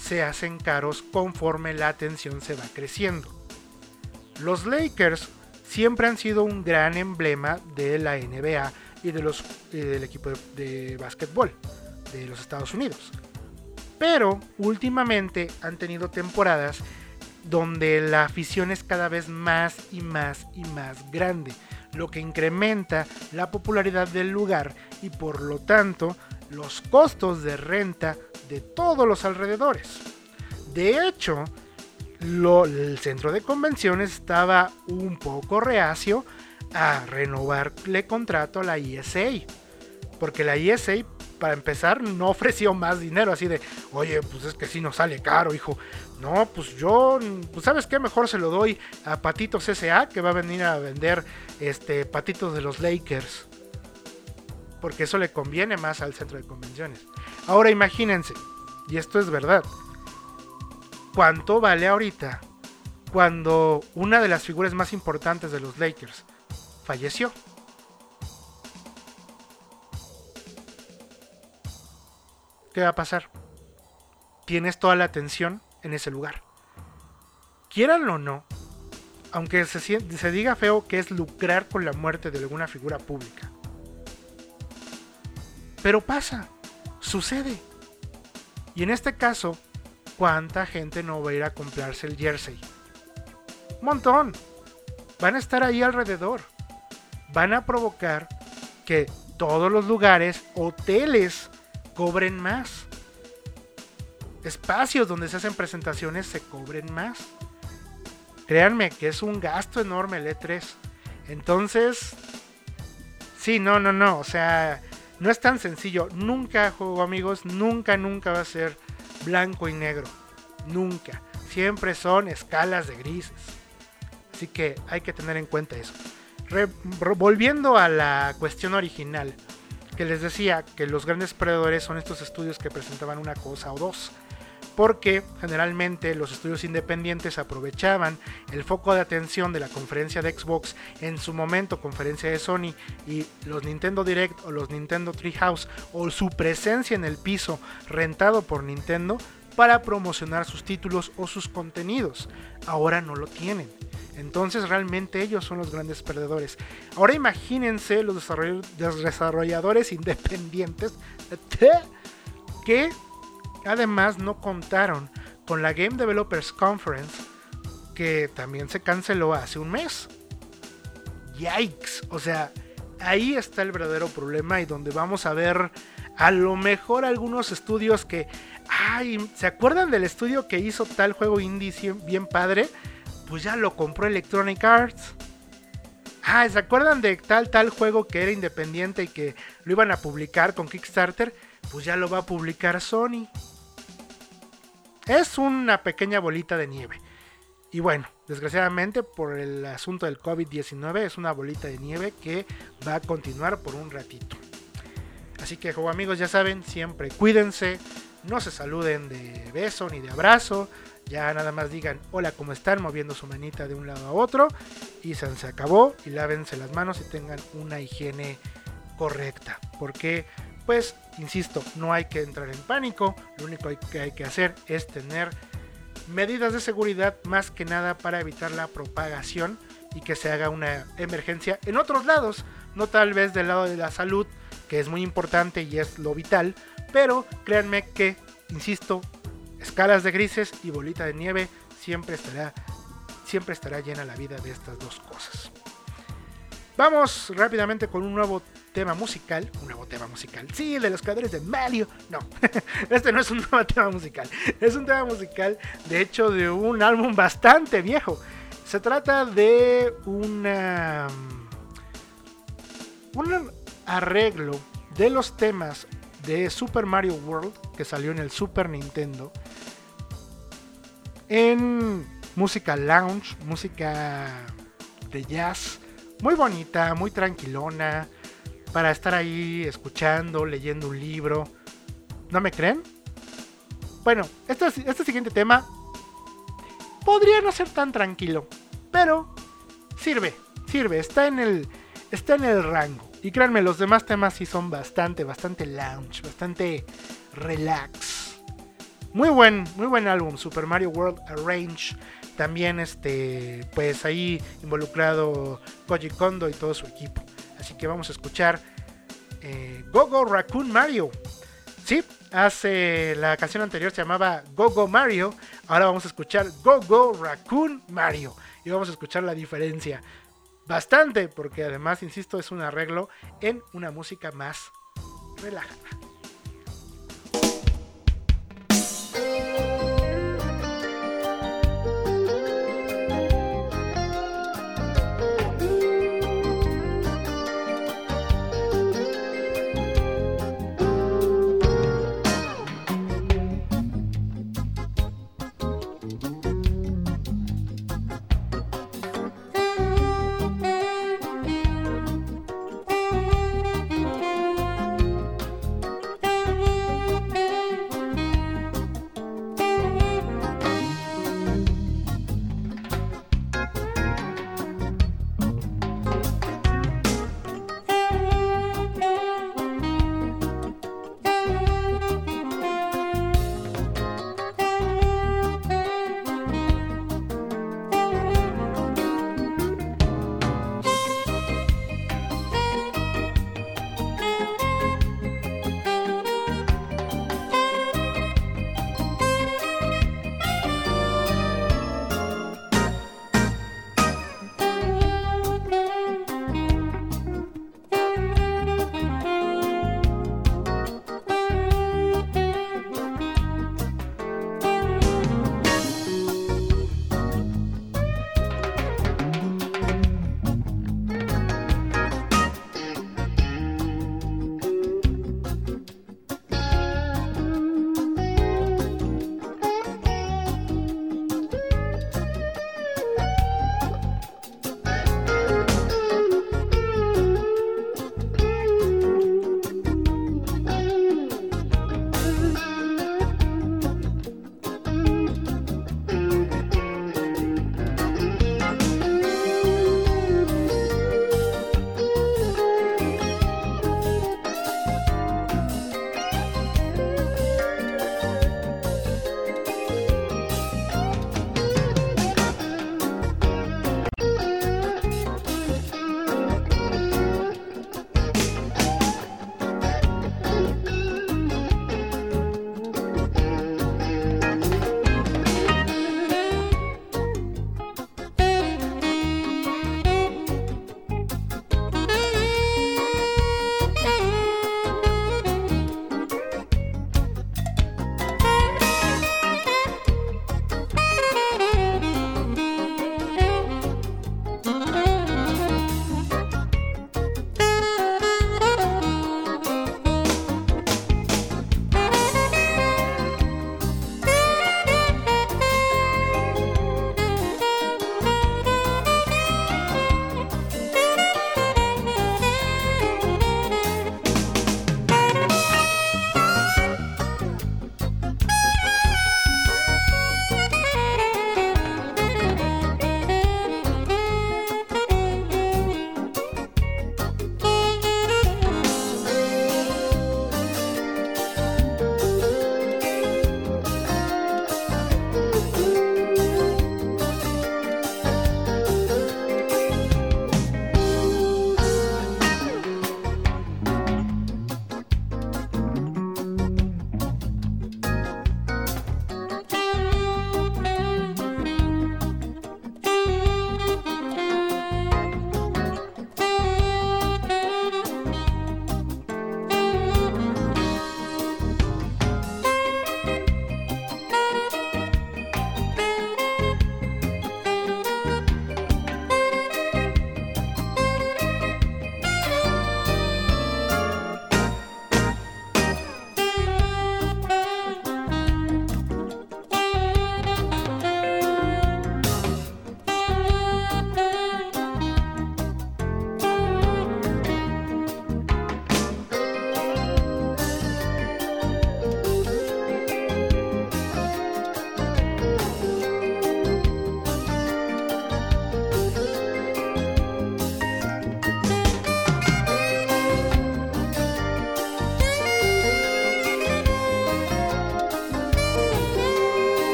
se hacen caros conforme la atención se va creciendo. Los Lakers siempre han sido un gran emblema de la NBA y de los, del equipo de, de básquetbol de los Estados Unidos. Pero últimamente han tenido temporadas donde la afición es cada vez más y más y más grande, lo que incrementa la popularidad del lugar y por lo tanto los costos de renta de todos los alrededores. De hecho, el centro de convenciones estaba un poco reacio a renovarle contrato a la ESA. Porque la ESA, para empezar, no ofreció más dinero. Así de, oye, pues es que sí nos sale caro, hijo. No, pues yo, pues sabes qué, mejor se lo doy a Patitos SA, que va a venir a vender este patitos de los Lakers. Porque eso le conviene más al centro de convenciones. Ahora imagínense, y esto es verdad, ¿cuánto vale ahorita cuando una de las figuras más importantes de los Lakers falleció? ¿Qué va a pasar? Tienes toda la atención en ese lugar. Quieranlo o no, aunque se, se diga feo que es lucrar con la muerte de alguna figura pública. Pero pasa, sucede. Y en este caso, ¿cuánta gente no va a ir a comprarse el jersey? Montón. Van a estar ahí alrededor. Van a provocar que todos los lugares, hoteles, cobren más. Espacios donde se hacen presentaciones se cobren más. Créanme que es un gasto enorme el E3. Entonces, sí, no, no, no. O sea, no es tan sencillo. Nunca, juego amigos, nunca, nunca va a ser blanco y negro. Nunca. Siempre son escalas de grises. Así que hay que tener en cuenta eso. Volviendo a la cuestión original, que les decía que los grandes perdedores son estos estudios que presentaban una cosa o dos. Porque generalmente los estudios independientes aprovechaban el foco de atención de la conferencia de Xbox, en su momento conferencia de Sony, y los Nintendo Direct o los Nintendo Treehouse, o su presencia en el piso rentado por Nintendo, para promocionar sus títulos o sus contenidos. Ahora no lo tienen. Entonces realmente ellos son los grandes perdedores. Ahora imagínense los desarroll- los desarrolladores independientes que además no contaron con la Game Developers Conference que también se canceló hace un mes. Yikes, o sea, ahí está el verdadero problema y donde vamos a ver a lo mejor algunos estudios que, ay, ¿se acuerdan del estudio que hizo tal juego indie bien padre? Pues ya lo compró Electronic Arts. Ah, ¿se acuerdan de tal tal juego que era independiente y que lo iban a publicar con Kickstarter? Pues ya lo va a publicar Sony. Es una pequeña bolita de nieve. Y bueno, desgraciadamente por el asunto del COVID-19 es una bolita de nieve que va a continuar por un ratito. Así que, juego amigos, ya saben, siempre cuídense, no se saluden de beso ni de abrazo, ya nada más digan hola, ¿cómo están? moviendo su manita de un lado a otro y se, se acabó y lávense las manos y tengan una higiene correcta. Porque, pues, insisto, no hay que entrar en pánico, lo único que hay que hacer es tener medidas de seguridad más que nada para evitar la propagación y que se haga una emergencia en otros lados, no tal vez del lado de la salud, que es muy importante y es lo vital, pero créanme que, insisto, escalas de grises y bolita de nieve siempre estará siempre estará llena la vida de estas dos cosas. Vamos rápidamente con un nuevo tema musical, un nuevo tema musical. Sí, de los creadores de Mario. No, este no es un nuevo tema musical. Es un tema musical, de hecho, de un álbum bastante viejo. Se trata de una un arreglo de los temas de Super Mario World que salió en el Super Nintendo en música lounge, música de jazz, muy bonita, muy tranquilona, para estar ahí escuchando, leyendo un libro. ¿No me creen? Bueno, este, este siguiente tema podría no ser tan tranquilo, pero sirve, sirve, está en el, está en el rango. Y créanme, los demás temas sí son bastante, bastante lounge, bastante relax. Muy buen, muy buen álbum, Super Mario World Arrange. También este, pues ahí involucrado Koji Kondo y todo su equipo. Así que vamos a escuchar eh, Gogo Raccoon Mario. Sí, hace la canción anterior se llamaba Gogo Mario. Ahora vamos a escuchar Gogo Raccoon Mario. Y vamos a escuchar la diferencia. Bastante, porque además, insisto, es un arreglo en una música más relajada.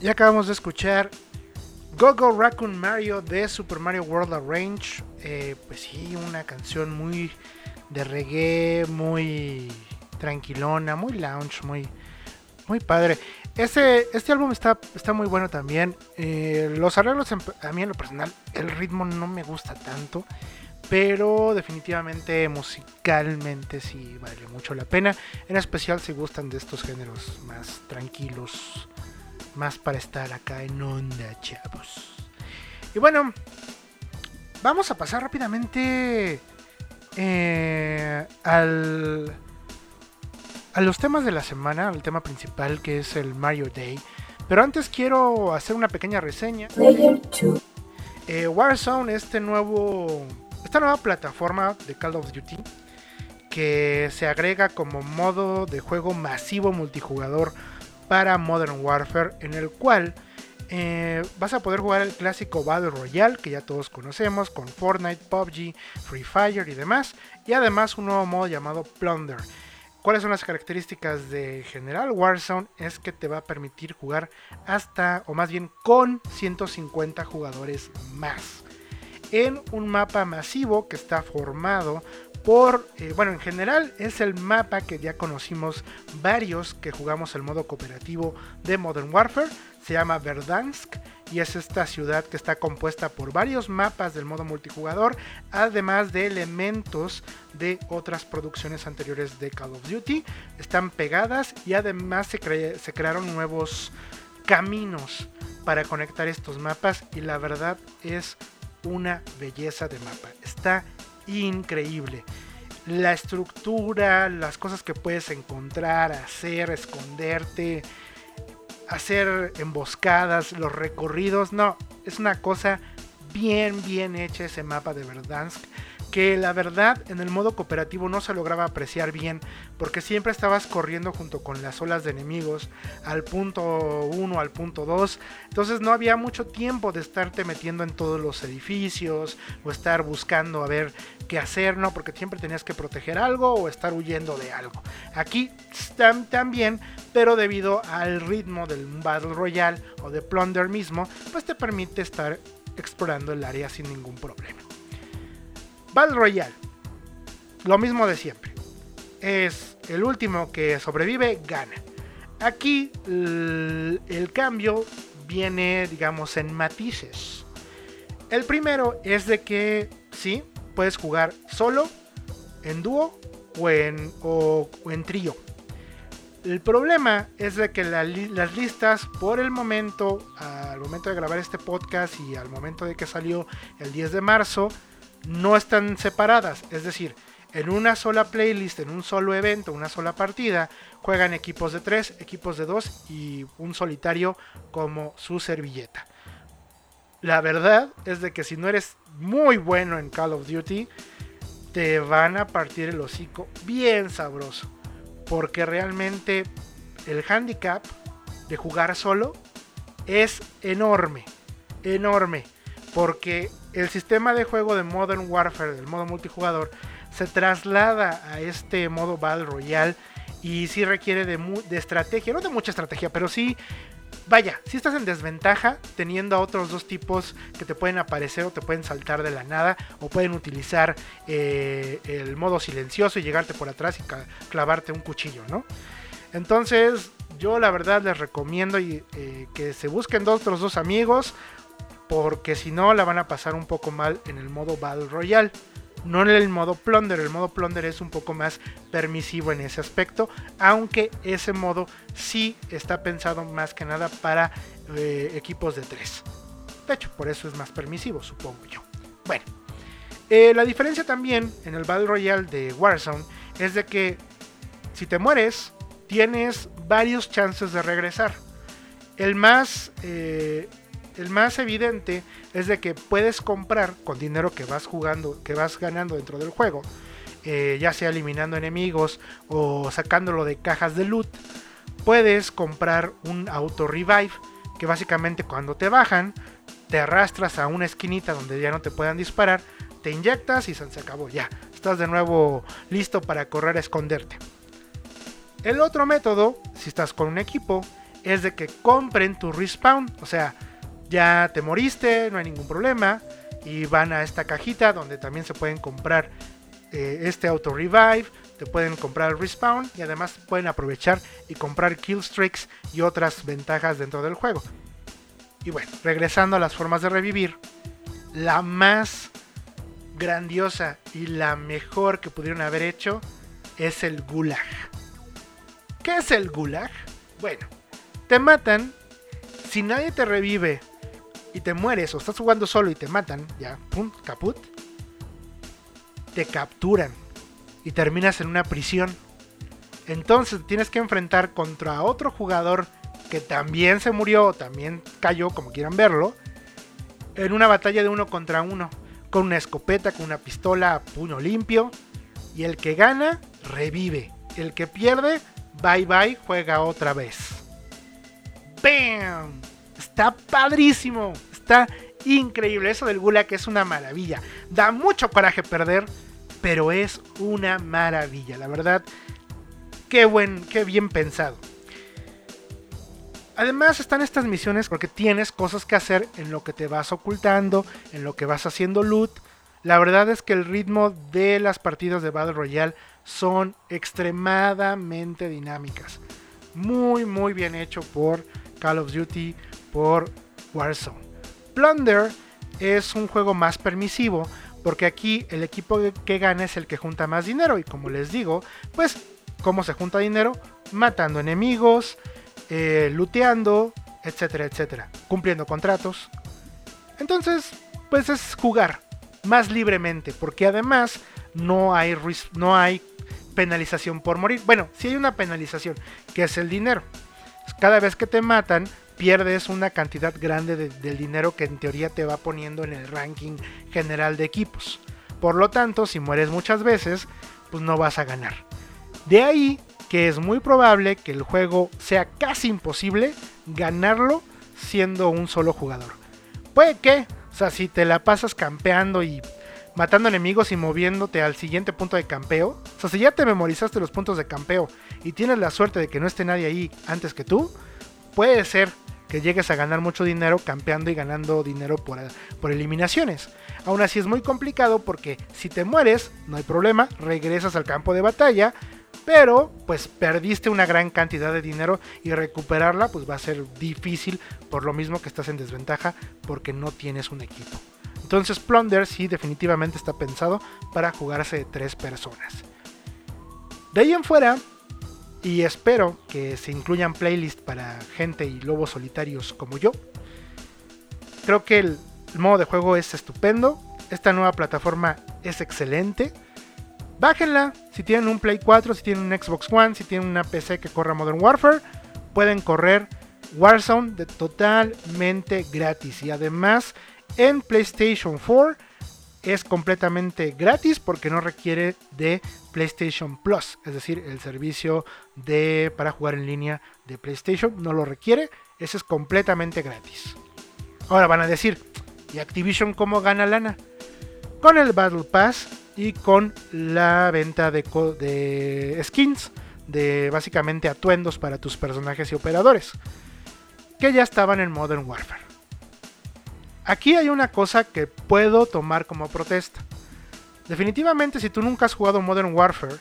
Ya acabamos de escuchar Go Go Raccoon Mario de Super Mario World Arrange. Eh, pues sí, una canción muy de reggae, muy tranquilona, muy lounge, muy, muy padre. Este, este álbum está, está muy bueno también. Eh, los arreglos, a mí en lo personal, el ritmo no me gusta tanto. Pero definitivamente musicalmente sí vale mucho la pena. En especial si gustan de estos géneros más tranquilos. Más para estar acá en onda, chavos. Y bueno, vamos a pasar rápidamente eh, al, a los temas de la semana, al tema principal que es el Mario Day. Pero antes quiero hacer una pequeña reseña. Player 2. Eh, Warzone, este nuevo, esta nueva plataforma de Call of Duty que se agrega como modo de juego masivo multijugador para Modern Warfare, en el cual eh, vas a poder jugar el clásico Battle Royale que ya todos conocemos con Fortnite, PUBG, Free Fire y demás, y además un nuevo modo llamado Plunder. ¿Cuáles son las características de General Warzone? Es que te va a permitir jugar hasta, o más bien con 150 jugadores más. En un mapa masivo que está formado por, eh, bueno, en general es el mapa que ya conocimos varios que jugamos el modo cooperativo de Modern Warfare. Se llama Verdansk y es esta ciudad que está compuesta por varios mapas del modo multijugador, además de elementos de otras producciones anteriores de Call of Duty. Están pegadas y además se, cre- se crearon nuevos caminos para conectar estos mapas y la verdad es una belleza de mapa. Está increíble. La estructura, las cosas que puedes encontrar, hacer, esconderte, hacer emboscadas, los recorridos, no, es una cosa bien, bien hecha ese mapa de Verdansk. Que la verdad en el modo cooperativo no se lograba apreciar bien porque siempre estabas corriendo junto con las olas de enemigos al punto 1, al punto 2. Entonces no había mucho tiempo de estarte metiendo en todos los edificios o estar buscando a ver qué hacer, ¿no? Porque siempre tenías que proteger algo o estar huyendo de algo. Aquí tam- también, pero debido al ritmo del Battle Royale o de Plunder mismo, pues te permite estar explorando el área sin ningún problema. Battle Royale, lo mismo de siempre. Es el último que sobrevive, gana. Aquí el, cambio viene, digamos, en matices. El primero es de que sí, puedes jugar solo, en dúo o en, o- trío. El problema es de que las listas por el momento, al momento de grabar este podcast y al momento de que salió el 10 de marzo, no están separadas. Es decir, en una sola playlist, en un solo evento, una sola partida, juegan equipos de 3, equipos de 2 y un solitario como su servilleta. La verdad es de que si no eres muy bueno en Call of Duty, te van a partir el hocico bien sabroso. Porque realmente el handicap de jugar solo es enorme. Enorme. Porque el sistema de juego de Modern Warfare, del modo multijugador, se traslada a este modo Battle Royale y sí requiere de, estrategia, no de mucha estrategia, pero sí, vaya, si estás en desventaja teniendo a otros dos tipos que te pueden aparecer o te pueden saltar de la nada o pueden utilizar eh, el modo silencioso y llegarte por atrás y clavarte un cuchillo, ¿no? Entonces, yo la verdad les recomiendo eh, que se busquen dos otros dos amigos porque si no la van a pasar un poco mal en el modo Battle Royale. No en el modo Plunder, el modo Plunder es un poco más permisivo en ese aspecto, aunque ese modo sí está pensado más que nada para eh, equipos de 3. De hecho, por eso es más permisivo, supongo yo. Bueno, eh, la diferencia también en el Battle Royale de Warzone es de que si te mueres, tienes varios chances de regresar. El más, eh, el más evidente es de que puedes comprar con dinero que vas jugando, que vas ganando dentro del juego, eh, ya sea eliminando enemigos o sacándolo de cajas de loot, puedes comprar un auto revive que básicamente cuando te bajan te arrastras a una esquinita donde ya no te puedan disparar, te inyectas y se acabó ya. Estás de nuevo listo para correr a esconderte. El otro método, si estás con un equipo, es de que compren tu respawn. O sea, ya te moriste, no hay ningún problema. Y van a esta cajita donde también se pueden comprar eh, este auto revive. Te pueden comprar respawn y además pueden aprovechar y comprar kill streaks y otras ventajas dentro del juego. Y bueno, regresando a las formas de revivir, la más grandiosa y la mejor que pudieron haber hecho es el gulag. ¿Qué es el gulag? Bueno, te matan, si nadie te revive y te mueres o estás jugando solo y te matan, ya, pum, caput, te capturan y terminas en una prisión. Entonces tienes que enfrentar contra otro jugador que también se murió, también cayó, como quieran verlo, en una batalla de uno contra uno, con una escopeta, con una pistola a puño limpio, y el que gana, revive. El que pierde, bye bye, juega otra vez. ¡Bam! Está padrísimo, está increíble. Eso del Gulag es una maravilla. Da mucho coraje perder, pero es una maravilla. La verdad, qué buen, qué bien pensado. Además están estas misiones porque tienes cosas que hacer en lo que te vas ocultando, en lo que vas haciendo loot. La verdad es que el ritmo de las partidas de Battle Royale son extremadamente dinámicas. Muy muy bien hecho por Call of Duty, por Warzone. Plunder es un juego más permisivo porque aquí el equipo que gana es el que junta más dinero y como les digo, pues cómo se junta dinero, matando enemigos, eh, looteando, etcétera, etcétera, cumpliendo contratos. Entonces, pues es jugar más libremente, porque además no hay, no hay penalización por morir. Bueno, si hay una penalización, que es el dinero. Cada vez que te matan, pierdes una cantidad grande del dinero que en teoría te va poniendo en el ranking general de equipos. Por lo tanto, si mueres muchas veces, pues no vas a ganar. De ahí que es muy probable que el juego sea casi imposible ganarlo siendo un solo jugador. Puede que, o sea, si te la pasas campeando y matando enemigos y moviéndote al siguiente punto de campeo, o sea, si ya te memorizaste los puntos de campeo y tienes la suerte de que no esté nadie ahí antes que tú, puede ser que llegues a ganar mucho dinero campeando y ganando dinero por, por eliminaciones. Aún así es muy complicado porque si te mueres, no hay problema, regresas al campo de batalla, pero pues perdiste una gran cantidad de dinero y recuperarla pues va a ser difícil por lo mismo que estás en desventaja porque no tienes un equipo. Entonces Plunder sí definitivamente está pensado para jugarse de tres personas. De ahí en fuera, y espero que se incluyan playlists para gente y lobos solitarios como yo, creo que el modo de juego es estupendo. Esta nueva plataforma es excelente Bájenla si tienen un Play 4, si tienen un Xbox One, si tienen una PC que corra Modern Warfare, pueden correr Warzone de totalmente gratis. Y además en PlayStation 4 es completamente gratis porque no requiere de PlayStation Plus, es decir, el servicio de para jugar en línea de PlayStation no lo requiere, ese es completamente gratis. Ahora van a decir, ¿y Activision cómo gana lana? Con el Battle Pass y con la venta de, de skins, de básicamente atuendos para tus personajes y operadores, que ya estaban en Modern Warfare. Aquí hay una cosa que puedo tomar como protesta. Definitivamente si tú nunca has jugado Modern Warfare,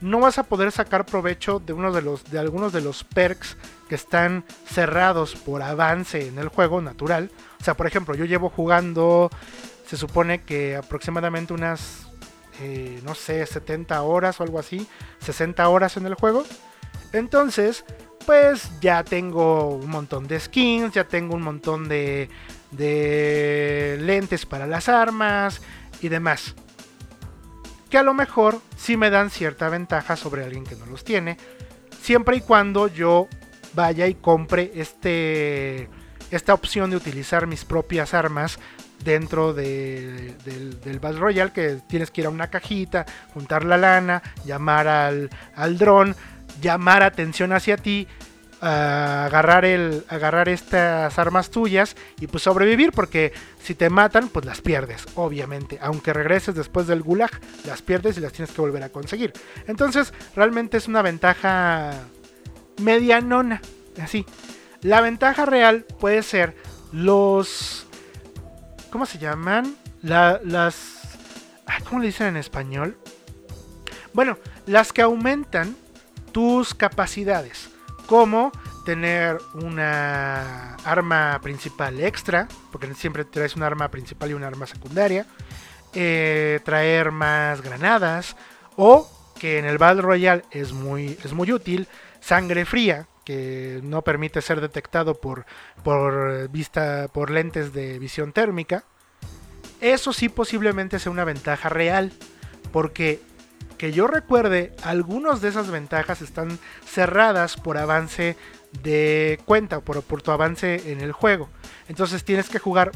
no vas a poder sacar provecho de, de, los, de algunos de los perks que están cerrados por avance en el juego natural. O sea, por ejemplo, yo llevo jugando, se supone que aproximadamente unas eh, no sé, 70 horas o algo así, 60 horas en el juego. Entonces, pues ya tengo un montón de skins, ya tengo un montón de, de lentes para las armas y demás. Que a lo mejor sí me dan cierta ventaja sobre alguien que no los tiene. Siempre y cuando yo vaya y compre este, esta opción de utilizar mis propias armas dentro del, del Battle Royale que tienes que ir a una cajita, juntar la lana, llamar al, al dron, llamar atención hacia ti, agarrar, el, agarrar estas armas tuyas y pues sobrevivir porque si te matan pues las pierdes, obviamente. Aunque regreses después del gulag, las pierdes y las tienes que volver a conseguir. Entonces realmente es una ventaja medianona, así. La ventaja real puede ser los... ¿Cómo se llaman? La- las... ¿Cómo le dicen en español? Bueno, las que aumentan tus capacidades, como tener una arma principal extra, porque siempre traes un arma principal y una arma secundaria, eh, traer más granadas, o que en el Battle Royale es muy, es muy útil, sangre fría, que no permite ser detectado por, por vista, por lentes de visión térmica. Eso sí posiblemente sea una ventaja real, porque que yo recuerde, algunas de esas ventajas están cerradas por avance de cuenta, por, por tu avance en el juego. Entonces tienes que jugar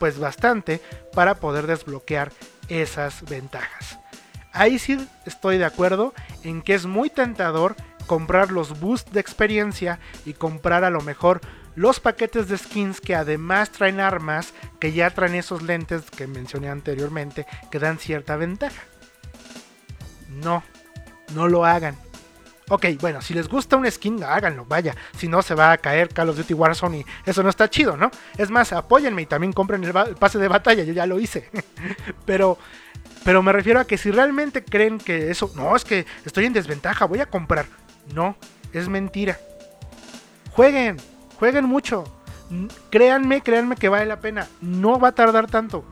pues bastante para poder desbloquear esas ventajas. Ahí sí estoy de acuerdo en que es muy tentador comprar los boosts de experiencia y comprar a lo mejor los paquetes de skins que además traen armas que ya traen esos lentes que mencioné anteriormente que dan cierta ventaja. No, no lo hagan. Ok, bueno, si les gusta un skin, háganlo, vaya. Si no, se va a caer Call of Duty Warzone y eso no está chido, ¿no? Es más, apóyenme y también compren el, el pase de batalla, yo ya lo hice. pero, pero me refiero a que si realmente creen que eso, no, es que estoy en desventaja, voy a comprar. No, es mentira. Jueguen, jueguen mucho. Créanme, créanme que vale la pena. No va a tardar tanto.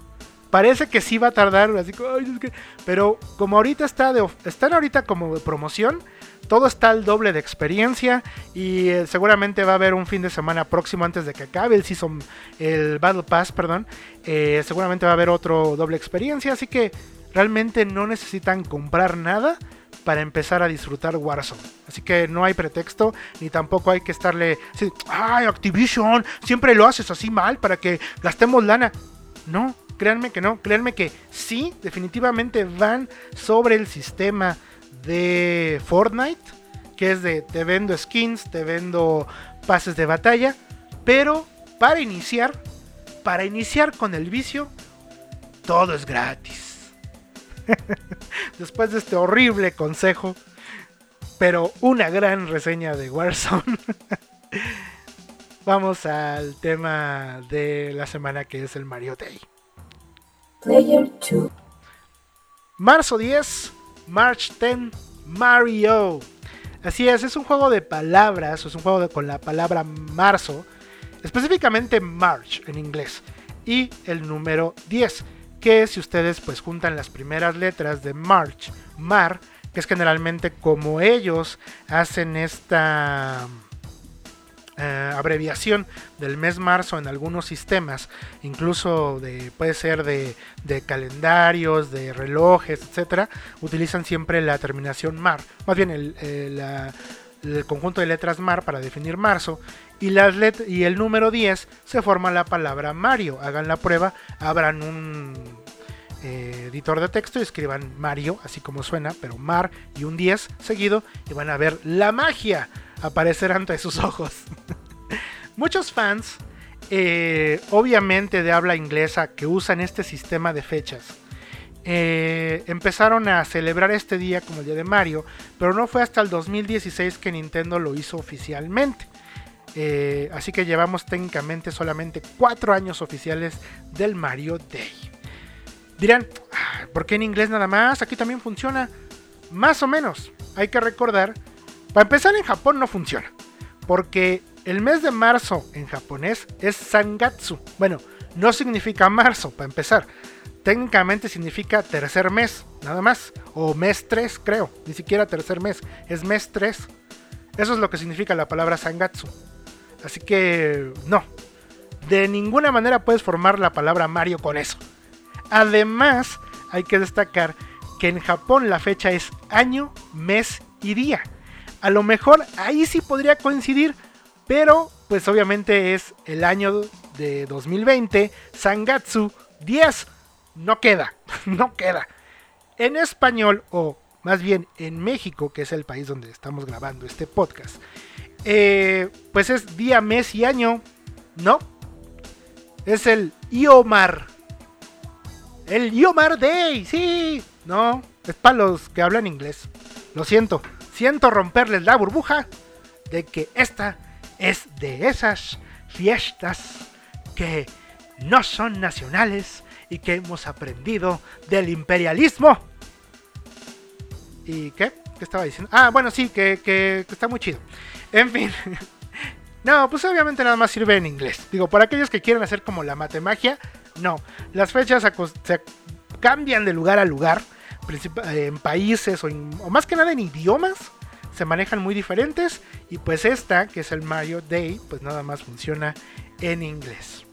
Parece que sí va a tardar, así como, "Ay, es que-". pero como ahorita está de, están ahorita como de promoción, todo está al doble de experiencia y eh, seguramente va a haber un fin de semana próximo antes de que acabe el season, el Battle Pass, perdón. eh, seguramente va a haber otro doble experiencia, así que realmente no necesitan comprar nada para empezar a disfrutar Warzone. Así que no hay pretexto, ni tampoco hay que estarle, ay, Activision, siempre lo haces así mal para que gastemos lana. No, créanme que no, créanme que sí, definitivamente van sobre el sistema de Fortnite, que es de te vendo skins, te vendo pases de batalla, pero para iniciar, para iniciar con el vicio, todo es gratis. Después de este horrible consejo, pero una gran reseña de Warzone. Vamos al tema de la semana que es el Mario Day. Player 2. Marzo 10, March 10, Mario. Así es, es un juego de palabras, es un juego con la palabra marzo, específicamente March en inglés, y el número 10, que si ustedes pues juntan las primeras letras de March, Mar, que es generalmente como ellos hacen esta eh, abreviación del mes marzo en algunos sistemas, incluso de, puede ser de, de calendarios, de relojes, etcétera, utilizan siempre la terminación mar, más bien el, el conjunto de letras mar para definir marzo, y, las let- y el número 10 se forma la palabra Mario. Hagan la prueba, abran un eh, editor de texto y escriban Mario, así como suena, pero Mar y un 10 seguido, y van a ver la magia aparecer ante sus ojos. Muchos fans, eh, obviamente de habla inglesa, que usan este sistema de fechas, eh, empezaron a celebrar este día como el día de Mario, pero no fue hasta el 2016 que Nintendo lo hizo oficialmente. Eh, así que llevamos técnicamente solamente 4 años oficiales del Mario Day. Dirán, "Ah, ¿por qué en inglés nada más? Aquí también funciona. Más o menos. Hay que recordar, para empezar en Japón no funciona. Porque el mes de marzo en japonés es Sangatsu. Bueno, no significa marzo, para empezar. Técnicamente significa tercer mes, nada más. O mes 3, creo. Ni siquiera tercer mes, es mes 3. Eso es lo que significa la palabra Sangatsu. Así que no. De ninguna manera puedes formar la palabra Mario con eso. Además, hay que destacar que en Japón la fecha es año, mes y día. A lo mejor ahí sí podría coincidir, pero pues obviamente es el año de 2020, Sangatsu 10. No queda, no queda. En español, o más bien en México, que es el país donde estamos grabando este podcast, eh, pues es día, mes y año, ¿no? Es el Iomar. El Iomar Day, sí. No, es para los que hablan inglés. Lo siento. Siento romperles la burbuja de que esta es de esas fiestas que no son nacionales y que hemos aprendido del imperialismo. ¿Y qué? ¿Qué estaba diciendo? Ah, bueno, sí, que, que- está muy chido. En fin. No, pues obviamente nada más sirve en inglés. Digo, para aquellos que quieren hacer como la matemagia, no. Las fechas se cambian de lugar a lugar, en países o, en- más que nada en idiomas. Se manejan muy diferentes y pues esta, que es el Mario Day, pues nada más funciona en inglés.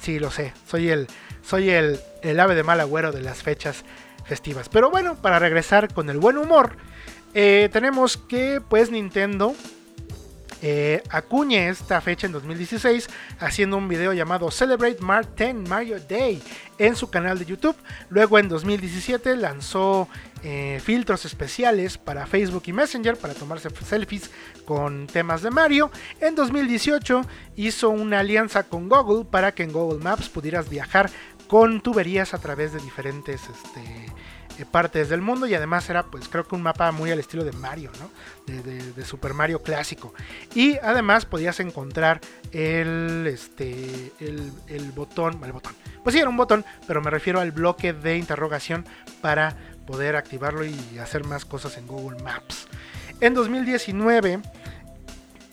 Sí, lo sé, soy el, soy el, el ave de mal agüero de las fechas festivas. Pero bueno, para regresar con el buen humor, eh, tenemos que pues Nintendo eh, acuñe esta fecha en 2016 haciendo un video llamado Celebrate 10 Mario Day en su canal de YouTube. Luego en 2017 lanzó eh, filtros especiales para Facebook y Messenger para tomarse selfies con temas de Mario. En 2018 hizo una alianza con Google para que en Google Maps pudieras viajar con tuberías a través de diferentes este, partes del mundo y además era pues creo que un mapa muy al estilo de Mario, ¿no? De, Super Mario clásico. Y además podías encontrar el, este, el, el botón, el botón. Pues sí, era un botón, pero me refiero al bloque de interrogación para poder activarlo y hacer más cosas en Google Maps. En 2019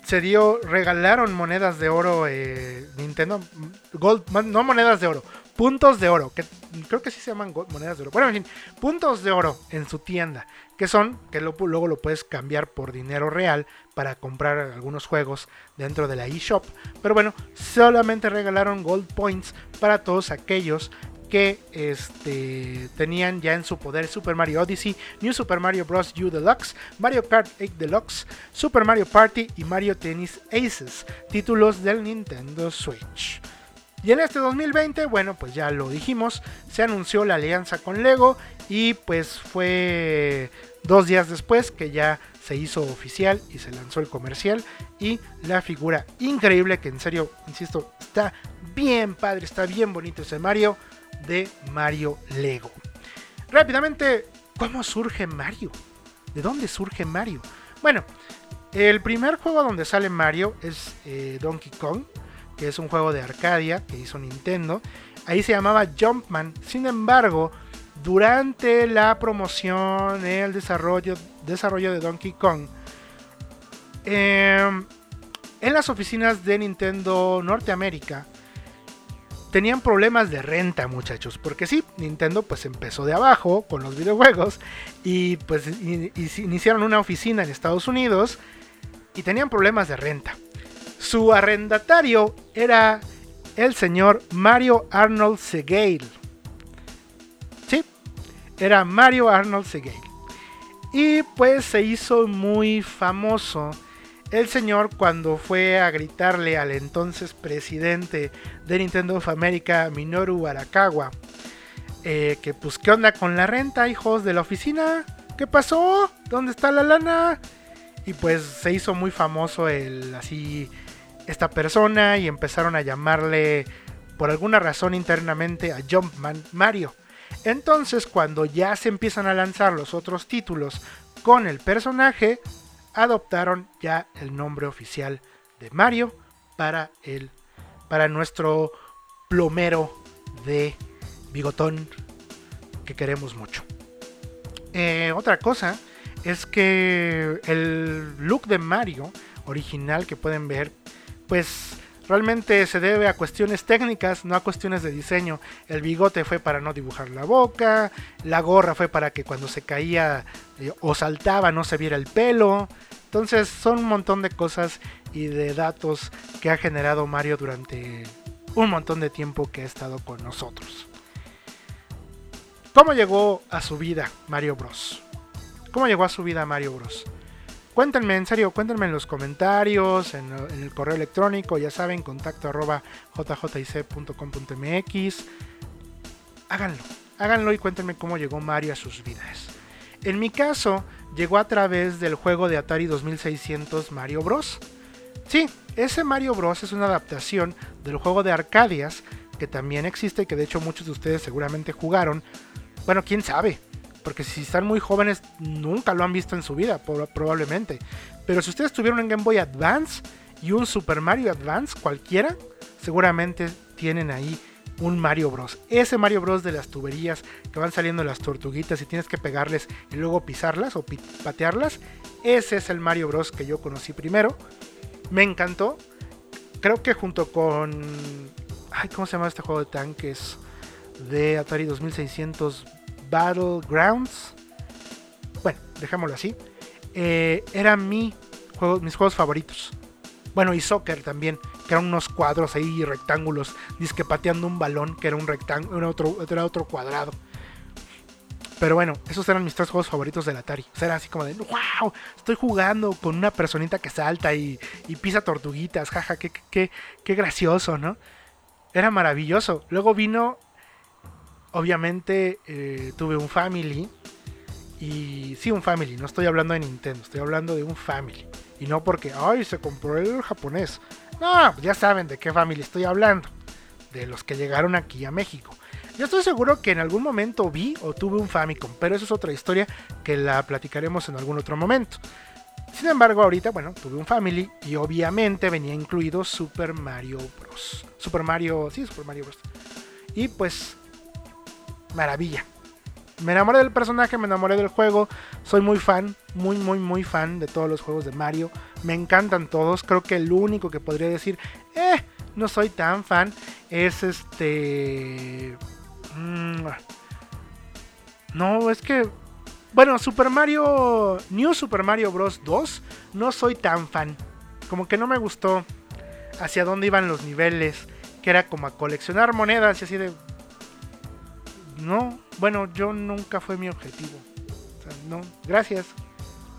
se dio, regalaron monedas de oro eh, Nintendo, Gold, no monedas de oro, puntos de oro, que creo que sí se llaman monedas de oro. Bueno, en fin, puntos de oro en su tienda, que son, que luego lo puedes cambiar por dinero real para comprar algunos juegos dentro de la eShop. Pero bueno, solamente regalaron gold points para todos aquellos que este, tenían ya en su poder Super Mario Odyssey, New Super Mario Bros. U Deluxe, Mario Kart 8 Deluxe, Super Mario Party y Mario Tennis Aces, títulos del Nintendo Switch. Y en este 2020, bueno, pues ya lo dijimos, se anunció la alianza con Lego y pues fue dos días después que ya se hizo oficial y se lanzó el comercial y la figura increíble que en serio, insisto, está bien padre, está bien bonito ese Mario de Mario Lego. Rápidamente, ¿cómo surge Mario? ¿De dónde surge Mario? Bueno, el primer juego donde sale Mario es eh, Donkey Kong, que es un juego de Arcadia que hizo Nintendo. Ahí se llamaba Jumpman. Sin embargo, durante la promoción, el desarrollo, desarrollo de Donkey Kong, em, en las oficinas de Nintendo Norteamérica, tenían problemas de renta, muchachos. Porque sí, Nintendo pues empezó de abajo con los videojuegos y pues iniciaron una oficina en Estados Unidos y tenían problemas de renta. Su arrendatario era el señor Mario Arnold Segale. Sí, era Mario Arnold Segale. Y pues se hizo muy famoso el señor cuando fue a gritarle al entonces presidente de Nintendo of America, Minoru Arakawa, eh, que pues qué onda con la renta, hijos de la oficina, ¿qué pasó? ¿Dónde está la lana? Y pues se hizo muy famoso el así esta persona y empezaron a llamarle por alguna razón internamente a Jumpman Mario. Entonces cuando ya se empiezan a lanzar los otros títulos con el personaje, adoptaron ya el nombre oficial de Mario para el para nuestro plomero de bigotón que queremos mucho. Eh, otra cosa es que el look de Mario original que pueden ver, pues realmente se debe a cuestiones técnicas, no a cuestiones de diseño. El bigote fue para no dibujar la boca, la gorra fue para que cuando se caía eh, o saltaba no se viera el pelo. Entonces son un montón de cosas y de datos que ha generado Mario durante un montón de tiempo que ha estado con nosotros. ¿Cómo llegó a su vida Mario Bros? ¿Cómo llegó a su vida Mario Bros? Cuéntenme, en serio, cuéntenme en los comentarios, en, el correo electrónico, ya saben, contacto arroba jjic.com.mx. Háganlo, háganlo y cuéntenme cómo llegó Mario a sus vidas. En mi caso, llegó a través del juego de Atari 2600 Mario Bros. Sí, ese Mario Bros es una adaptación del juego de Arcadias que también existe, que de hecho muchos de ustedes seguramente jugaron. Bueno, quién sabe, porque si están muy jóvenes nunca lo han visto en su vida, prob- probablemente. Pero si ustedes tuvieron en Game Boy Advance y un Super Mario Advance cualquiera, seguramente tienen ahí un Mario Bros. Ese Mario Bros de las tuberías que van saliendo las tortuguitas y tienes que pegarles y luego pisarlas o patearlas, ese es el Mario Bros que yo conocí primero. Me encantó. Creo que junto con ay, ¿cómo se llama este juego de tanques de Atari 2600 Battlegrounds? Bueno, dejémoslo así. Eh, era mi mis juegos favoritos. Bueno, y soccer también, que eran unos cuadros ahí, rectángulos, disque pateando un balón, que era un rectángulo, era otro, era otro cuadrado. Pero bueno, esos eran mis tres juegos favoritos del Atari. O sea, era así como de, wow, estoy jugando con una personita que salta y, y pisa tortuguitas, jaja, qué, qué, qué gracioso, ¿no? Era maravilloso. Luego vino, obviamente, eh, tuve un Family. Y sí, un Family, no estoy hablando de Nintendo, estoy hablando de un Family. Y no porque, ay, se compró el japonés. No, pues ya saben de qué Family estoy hablando. De los que llegaron aquí a México. Yo estoy seguro que en algún momento vi o tuve un Famicom, pero eso es otra historia que la platicaremos en algún otro momento. Sin embargo, ahorita, bueno, tuve un Family y obviamente venía incluido Super Mario Bros. Super Mario, sí, Super Mario Bros. Y pues, maravilla. Me enamoré del personaje, me enamoré del juego. Soy muy fan, muy, muy, muy fan de todos los juegos de Mario. Me encantan todos. Creo que el único que podría decir, eh, no soy tan fan, es este. mm, no, es que. Bueno, Super Mario. New Super Mario Bros. 2. No soy tan fan. Como que no me gustó hacia dónde iban los niveles. Que era como a coleccionar monedas y así de. No, bueno, yo nunca fue mi objetivo. O sea, no, gracias.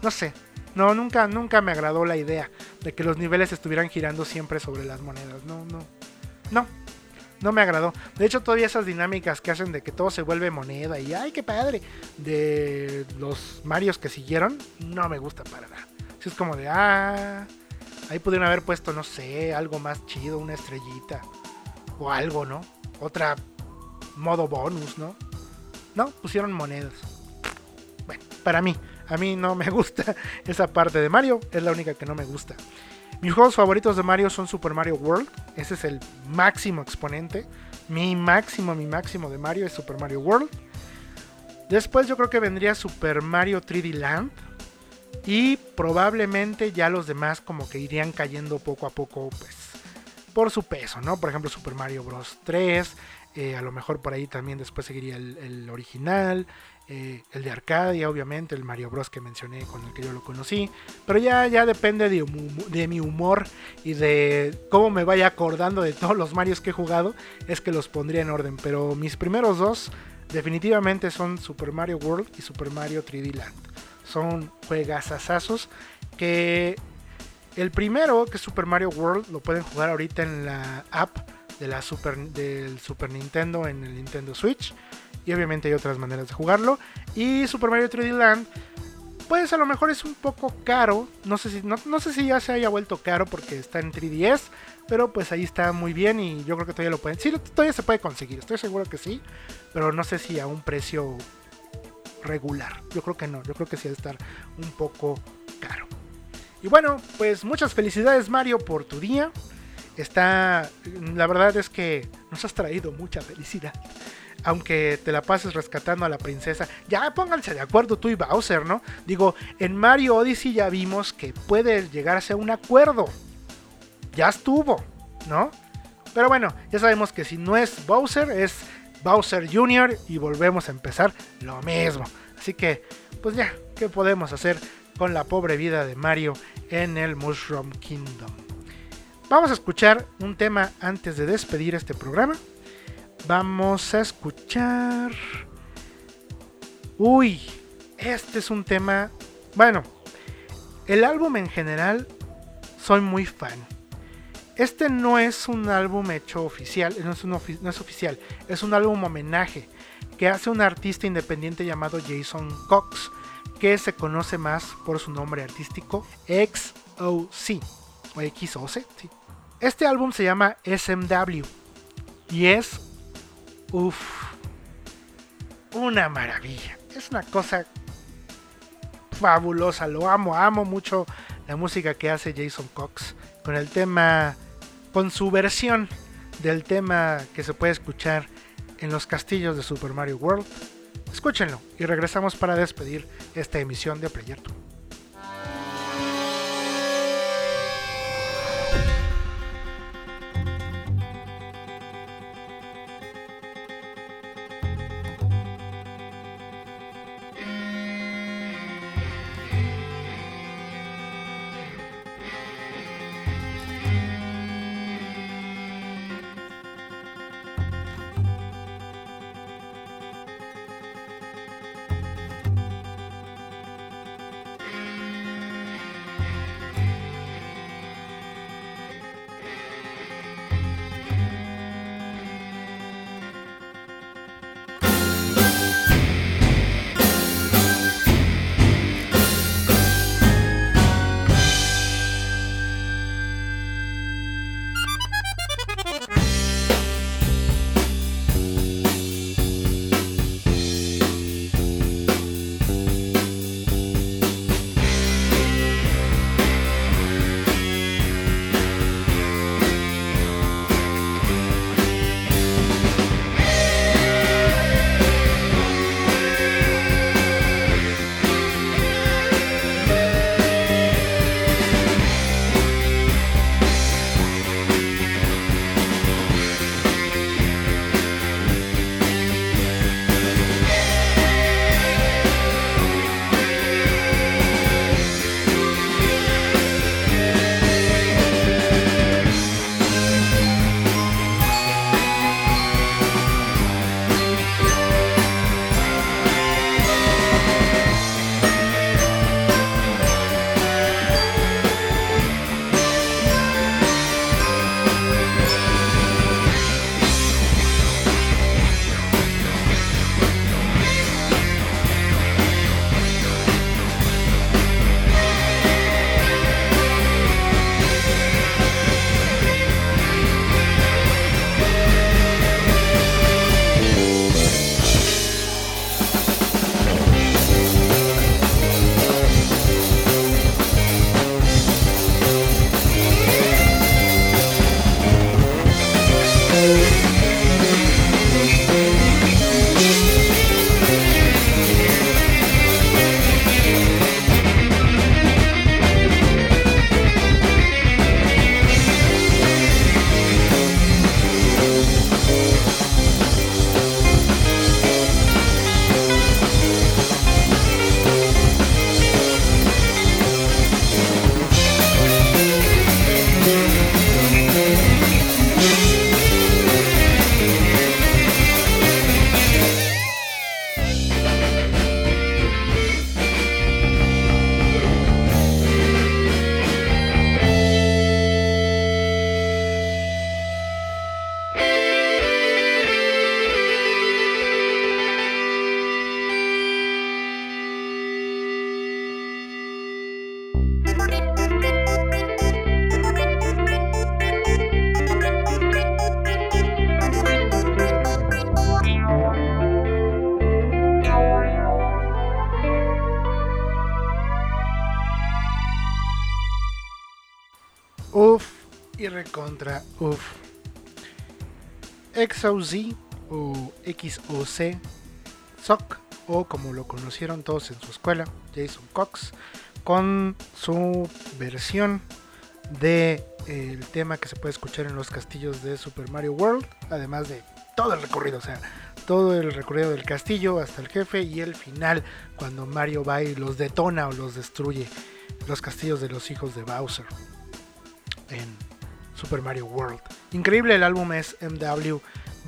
No sé. No, nunca, nunca me agradó la idea de que los niveles estuvieran girando siempre sobre las monedas. No, no. No. No me agradó. De hecho, todavía esas dinámicas que hacen de que todo se vuelve moneda y ¡ay, qué padre! De los Marios que siguieron, no me gusta para nada. Si es como de, ah, ahí pudieron haber puesto, no sé, algo más chido, una estrellita. O algo, ¿no? Otra modo bonus, ¿no? No, pusieron monedas. Bueno, para mí, a mí no me gusta esa parte de Mario, es la única que no me gusta. Mis juegos favoritos de Mario son Super Mario World, ese es el máximo exponente. Mi máximo, mi máximo de Mario es Super Mario World. Después yo creo que vendría Super Mario 3D Land. Y probablemente ya los demás como que irían cayendo poco a poco, pues, por su peso, ¿no? Por ejemplo, Super Mario Bros. 3, eh, a lo mejor por ahí también después seguiría el, original, eh, el de Arcadia, obviamente, el Mario Bros. que mencioné con el que yo lo conocí. Pero ya, ya depende de, mi humor y de cómo me vaya acordando de todos los Marios que he jugado, es que los pondría en orden. Pero mis primeros dos definitivamente son Super Mario World y Super Mario 3D Land. Son juegasasazos que el primero, que es Super Mario World, lo pueden jugar ahorita en la app de la Super, del Super Nintendo en el Nintendo Switch. Y obviamente hay otras maneras de jugarlo. Y Super Mario 3D Land, pues a lo mejor es un poco caro. No sé si, no, no sé si ya se haya vuelto caro porque está en 3DS. Pero pues ahí está muy bien y yo creo que todavía lo pueden. Sí, todavía se puede conseguir, estoy seguro que sí. Pero no sé si a un precio regular. Yo creo que no, yo creo que sí ha de estar un poco caro. Y bueno, pues muchas felicidades Mario por tu día. Está, la verdad es que nos has traído mucha felicidad. Aunque te la pases rescatando a la princesa. Ya pónganse de acuerdo tú y Bowser, ¿no? Digo, en Mario Odyssey ya vimos que puede llegarse a un acuerdo. Ya estuvo, ¿no? Pero bueno, ya sabemos que si no es Bowser, es Bowser Jr. y volvemos a empezar lo mismo. Así que, pues ya, ¿qué podemos hacer con la pobre vida de Mario en el Mushroom Kingdom? Vamos a escuchar un tema antes de despedir este programa. Vamos a escuchar... Uy, este es un tema... Bueno, el álbum en general soy muy fan. Este no es un álbum hecho oficial, no es, un no es oficial, es un álbum homenaje que hace un artista independiente llamado Jason Cox, que se conoce más por su nombre artístico XOC o XOC. Este álbum se llama SMW y es, uff, una maravilla. Es una cosa fabulosa, lo amo, amo mucho la música que hace Jason Cox con el tema, con su versión del tema que se puede escuchar en los castillos de Super Mario World. Escúchenlo y regresamos para despedir esta emisión de Player 2. XOZ o XOC Sock o como lo conocieron todos en su escuela, Jason Cox, con su versión de eh, el tema que se puede escuchar en los castillos de Super Mario World, además de todo el recorrido, o sea, todo el recorrido del castillo hasta el jefe y el final cuando Mario va y los detona o los destruye los castillos de los hijos de Bowser en Super Mario World. Increíble el álbum es MW.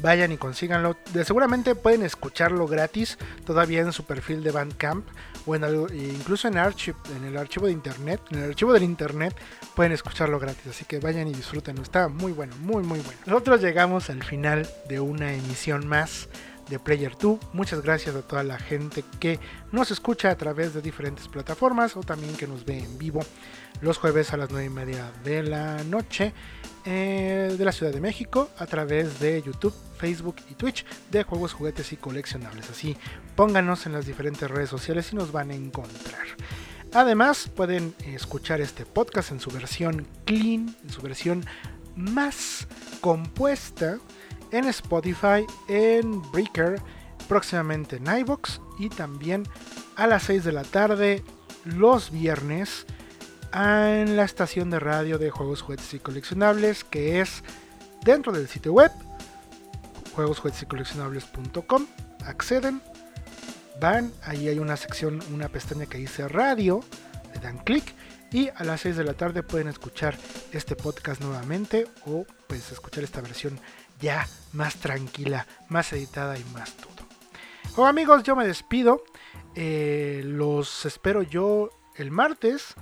Vayan y consíganlo. De, seguramente pueden escucharlo gratis todavía en su perfil de Bandcamp o en algo- e incluso en, en el archivo de internet. En el archivo del internet pueden escucharlo gratis. Así que vayan y disfrútenlo. Está muy bueno, muy muy bueno. Nosotros llegamos al final de una emisión más de Player 2. Muchas gracias a toda la gente que nos escucha a través de diferentes plataformas o también que nos ve en vivo los jueves a las 9 y media de la noche eh, de la Ciudad de México a través de YouTube, Facebook y Twitch de juegos, juguetes y coleccionables. Así pónganos en las diferentes redes sociales y nos van a encontrar. Además, pueden escuchar este podcast en su versión clean, en su versión más compuesta en Spotify, en Breaker, próximamente en iBox y también a las 6 de la tarde los viernes en la estación de radio de juegos, juguetes y coleccionables que es dentro del sitio web juegos, y coleccionables.com. Acceden, van, ahí hay una sección, una pestaña que dice radio, le dan clic y a las 6 de la tarde pueden escuchar este podcast nuevamente o pues escuchar esta versión ya más tranquila, más editada y más todo. Bueno amigos, yo me despido. Eh, los espero yo el martes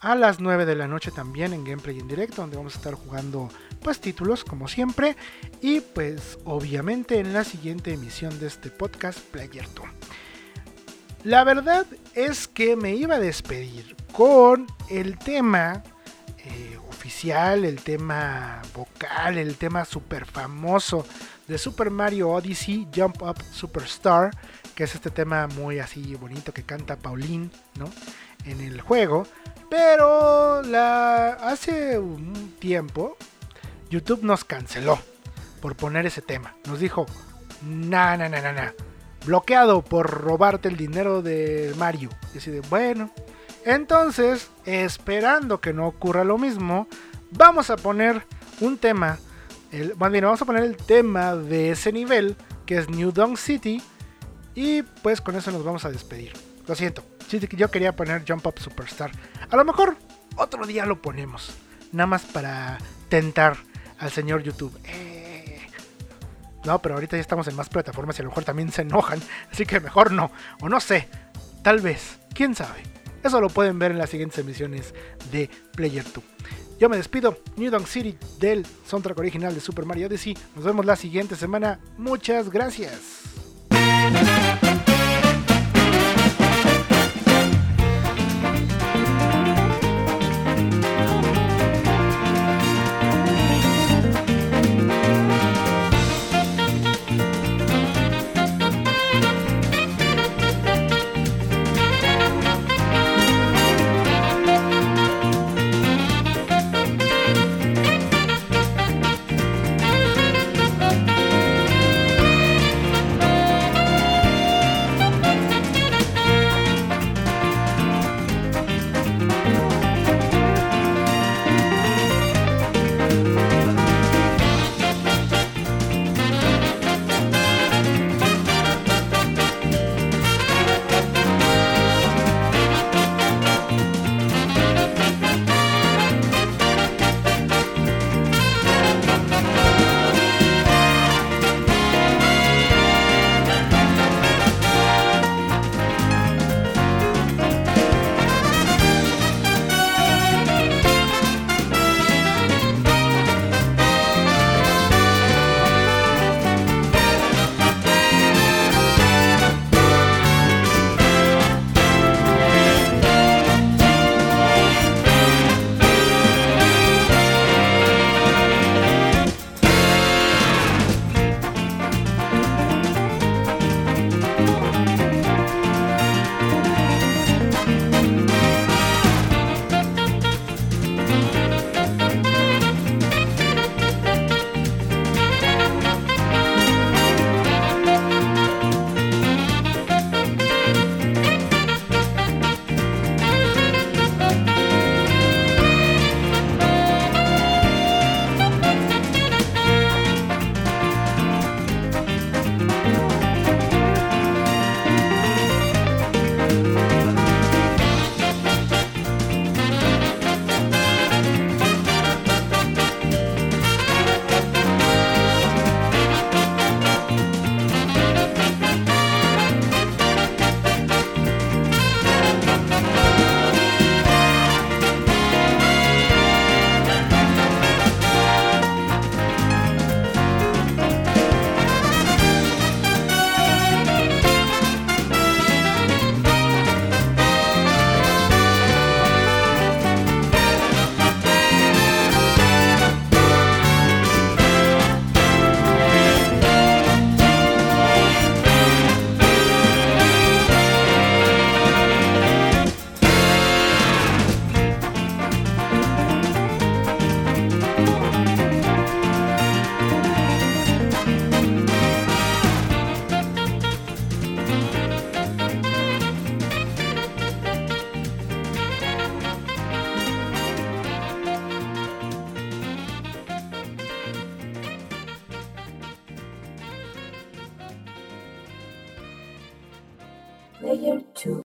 a las 9 de la noche también en gameplay en directo donde vamos a estar jugando pues títulos como siempre y pues obviamente en la siguiente emisión de este podcast Player 2. La verdad es que me iba a despedir con el tema eh, oficial, el tema vocal, el tema super famoso de Super Mario Odyssey Jump Up Superstar, que es este tema muy así bonito que canta Pauline, ¿no? En el juego. Pero hace un tiempo YouTube nos canceló por poner ese tema. Nos dijo, na, na, na, na, na. Bloqueado por robarte el dinero de Mario. Y así de, bueno. Entonces, esperando que no ocurra lo mismo, vamos a poner un tema. Bien, vamos a poner el tema de ese nivel, que es New Dawn City. Y pues con eso nos vamos a despedir. Lo siento. Yo quería poner Jump Up Superstar. A lo mejor otro día lo ponemos. Nada más para tentar al señor YouTube. Eh. No, pero ahorita ya estamos en más plataformas y a lo mejor también se enojan. Así que mejor no. O no sé. Tal vez. ¿Quién sabe? Eso lo pueden ver en las siguientes emisiones de Player 2. Yo me despido. New Dunk City del soundtrack original de Super Mario Odyssey. Nos vemos la siguiente semana. Muchas gracias.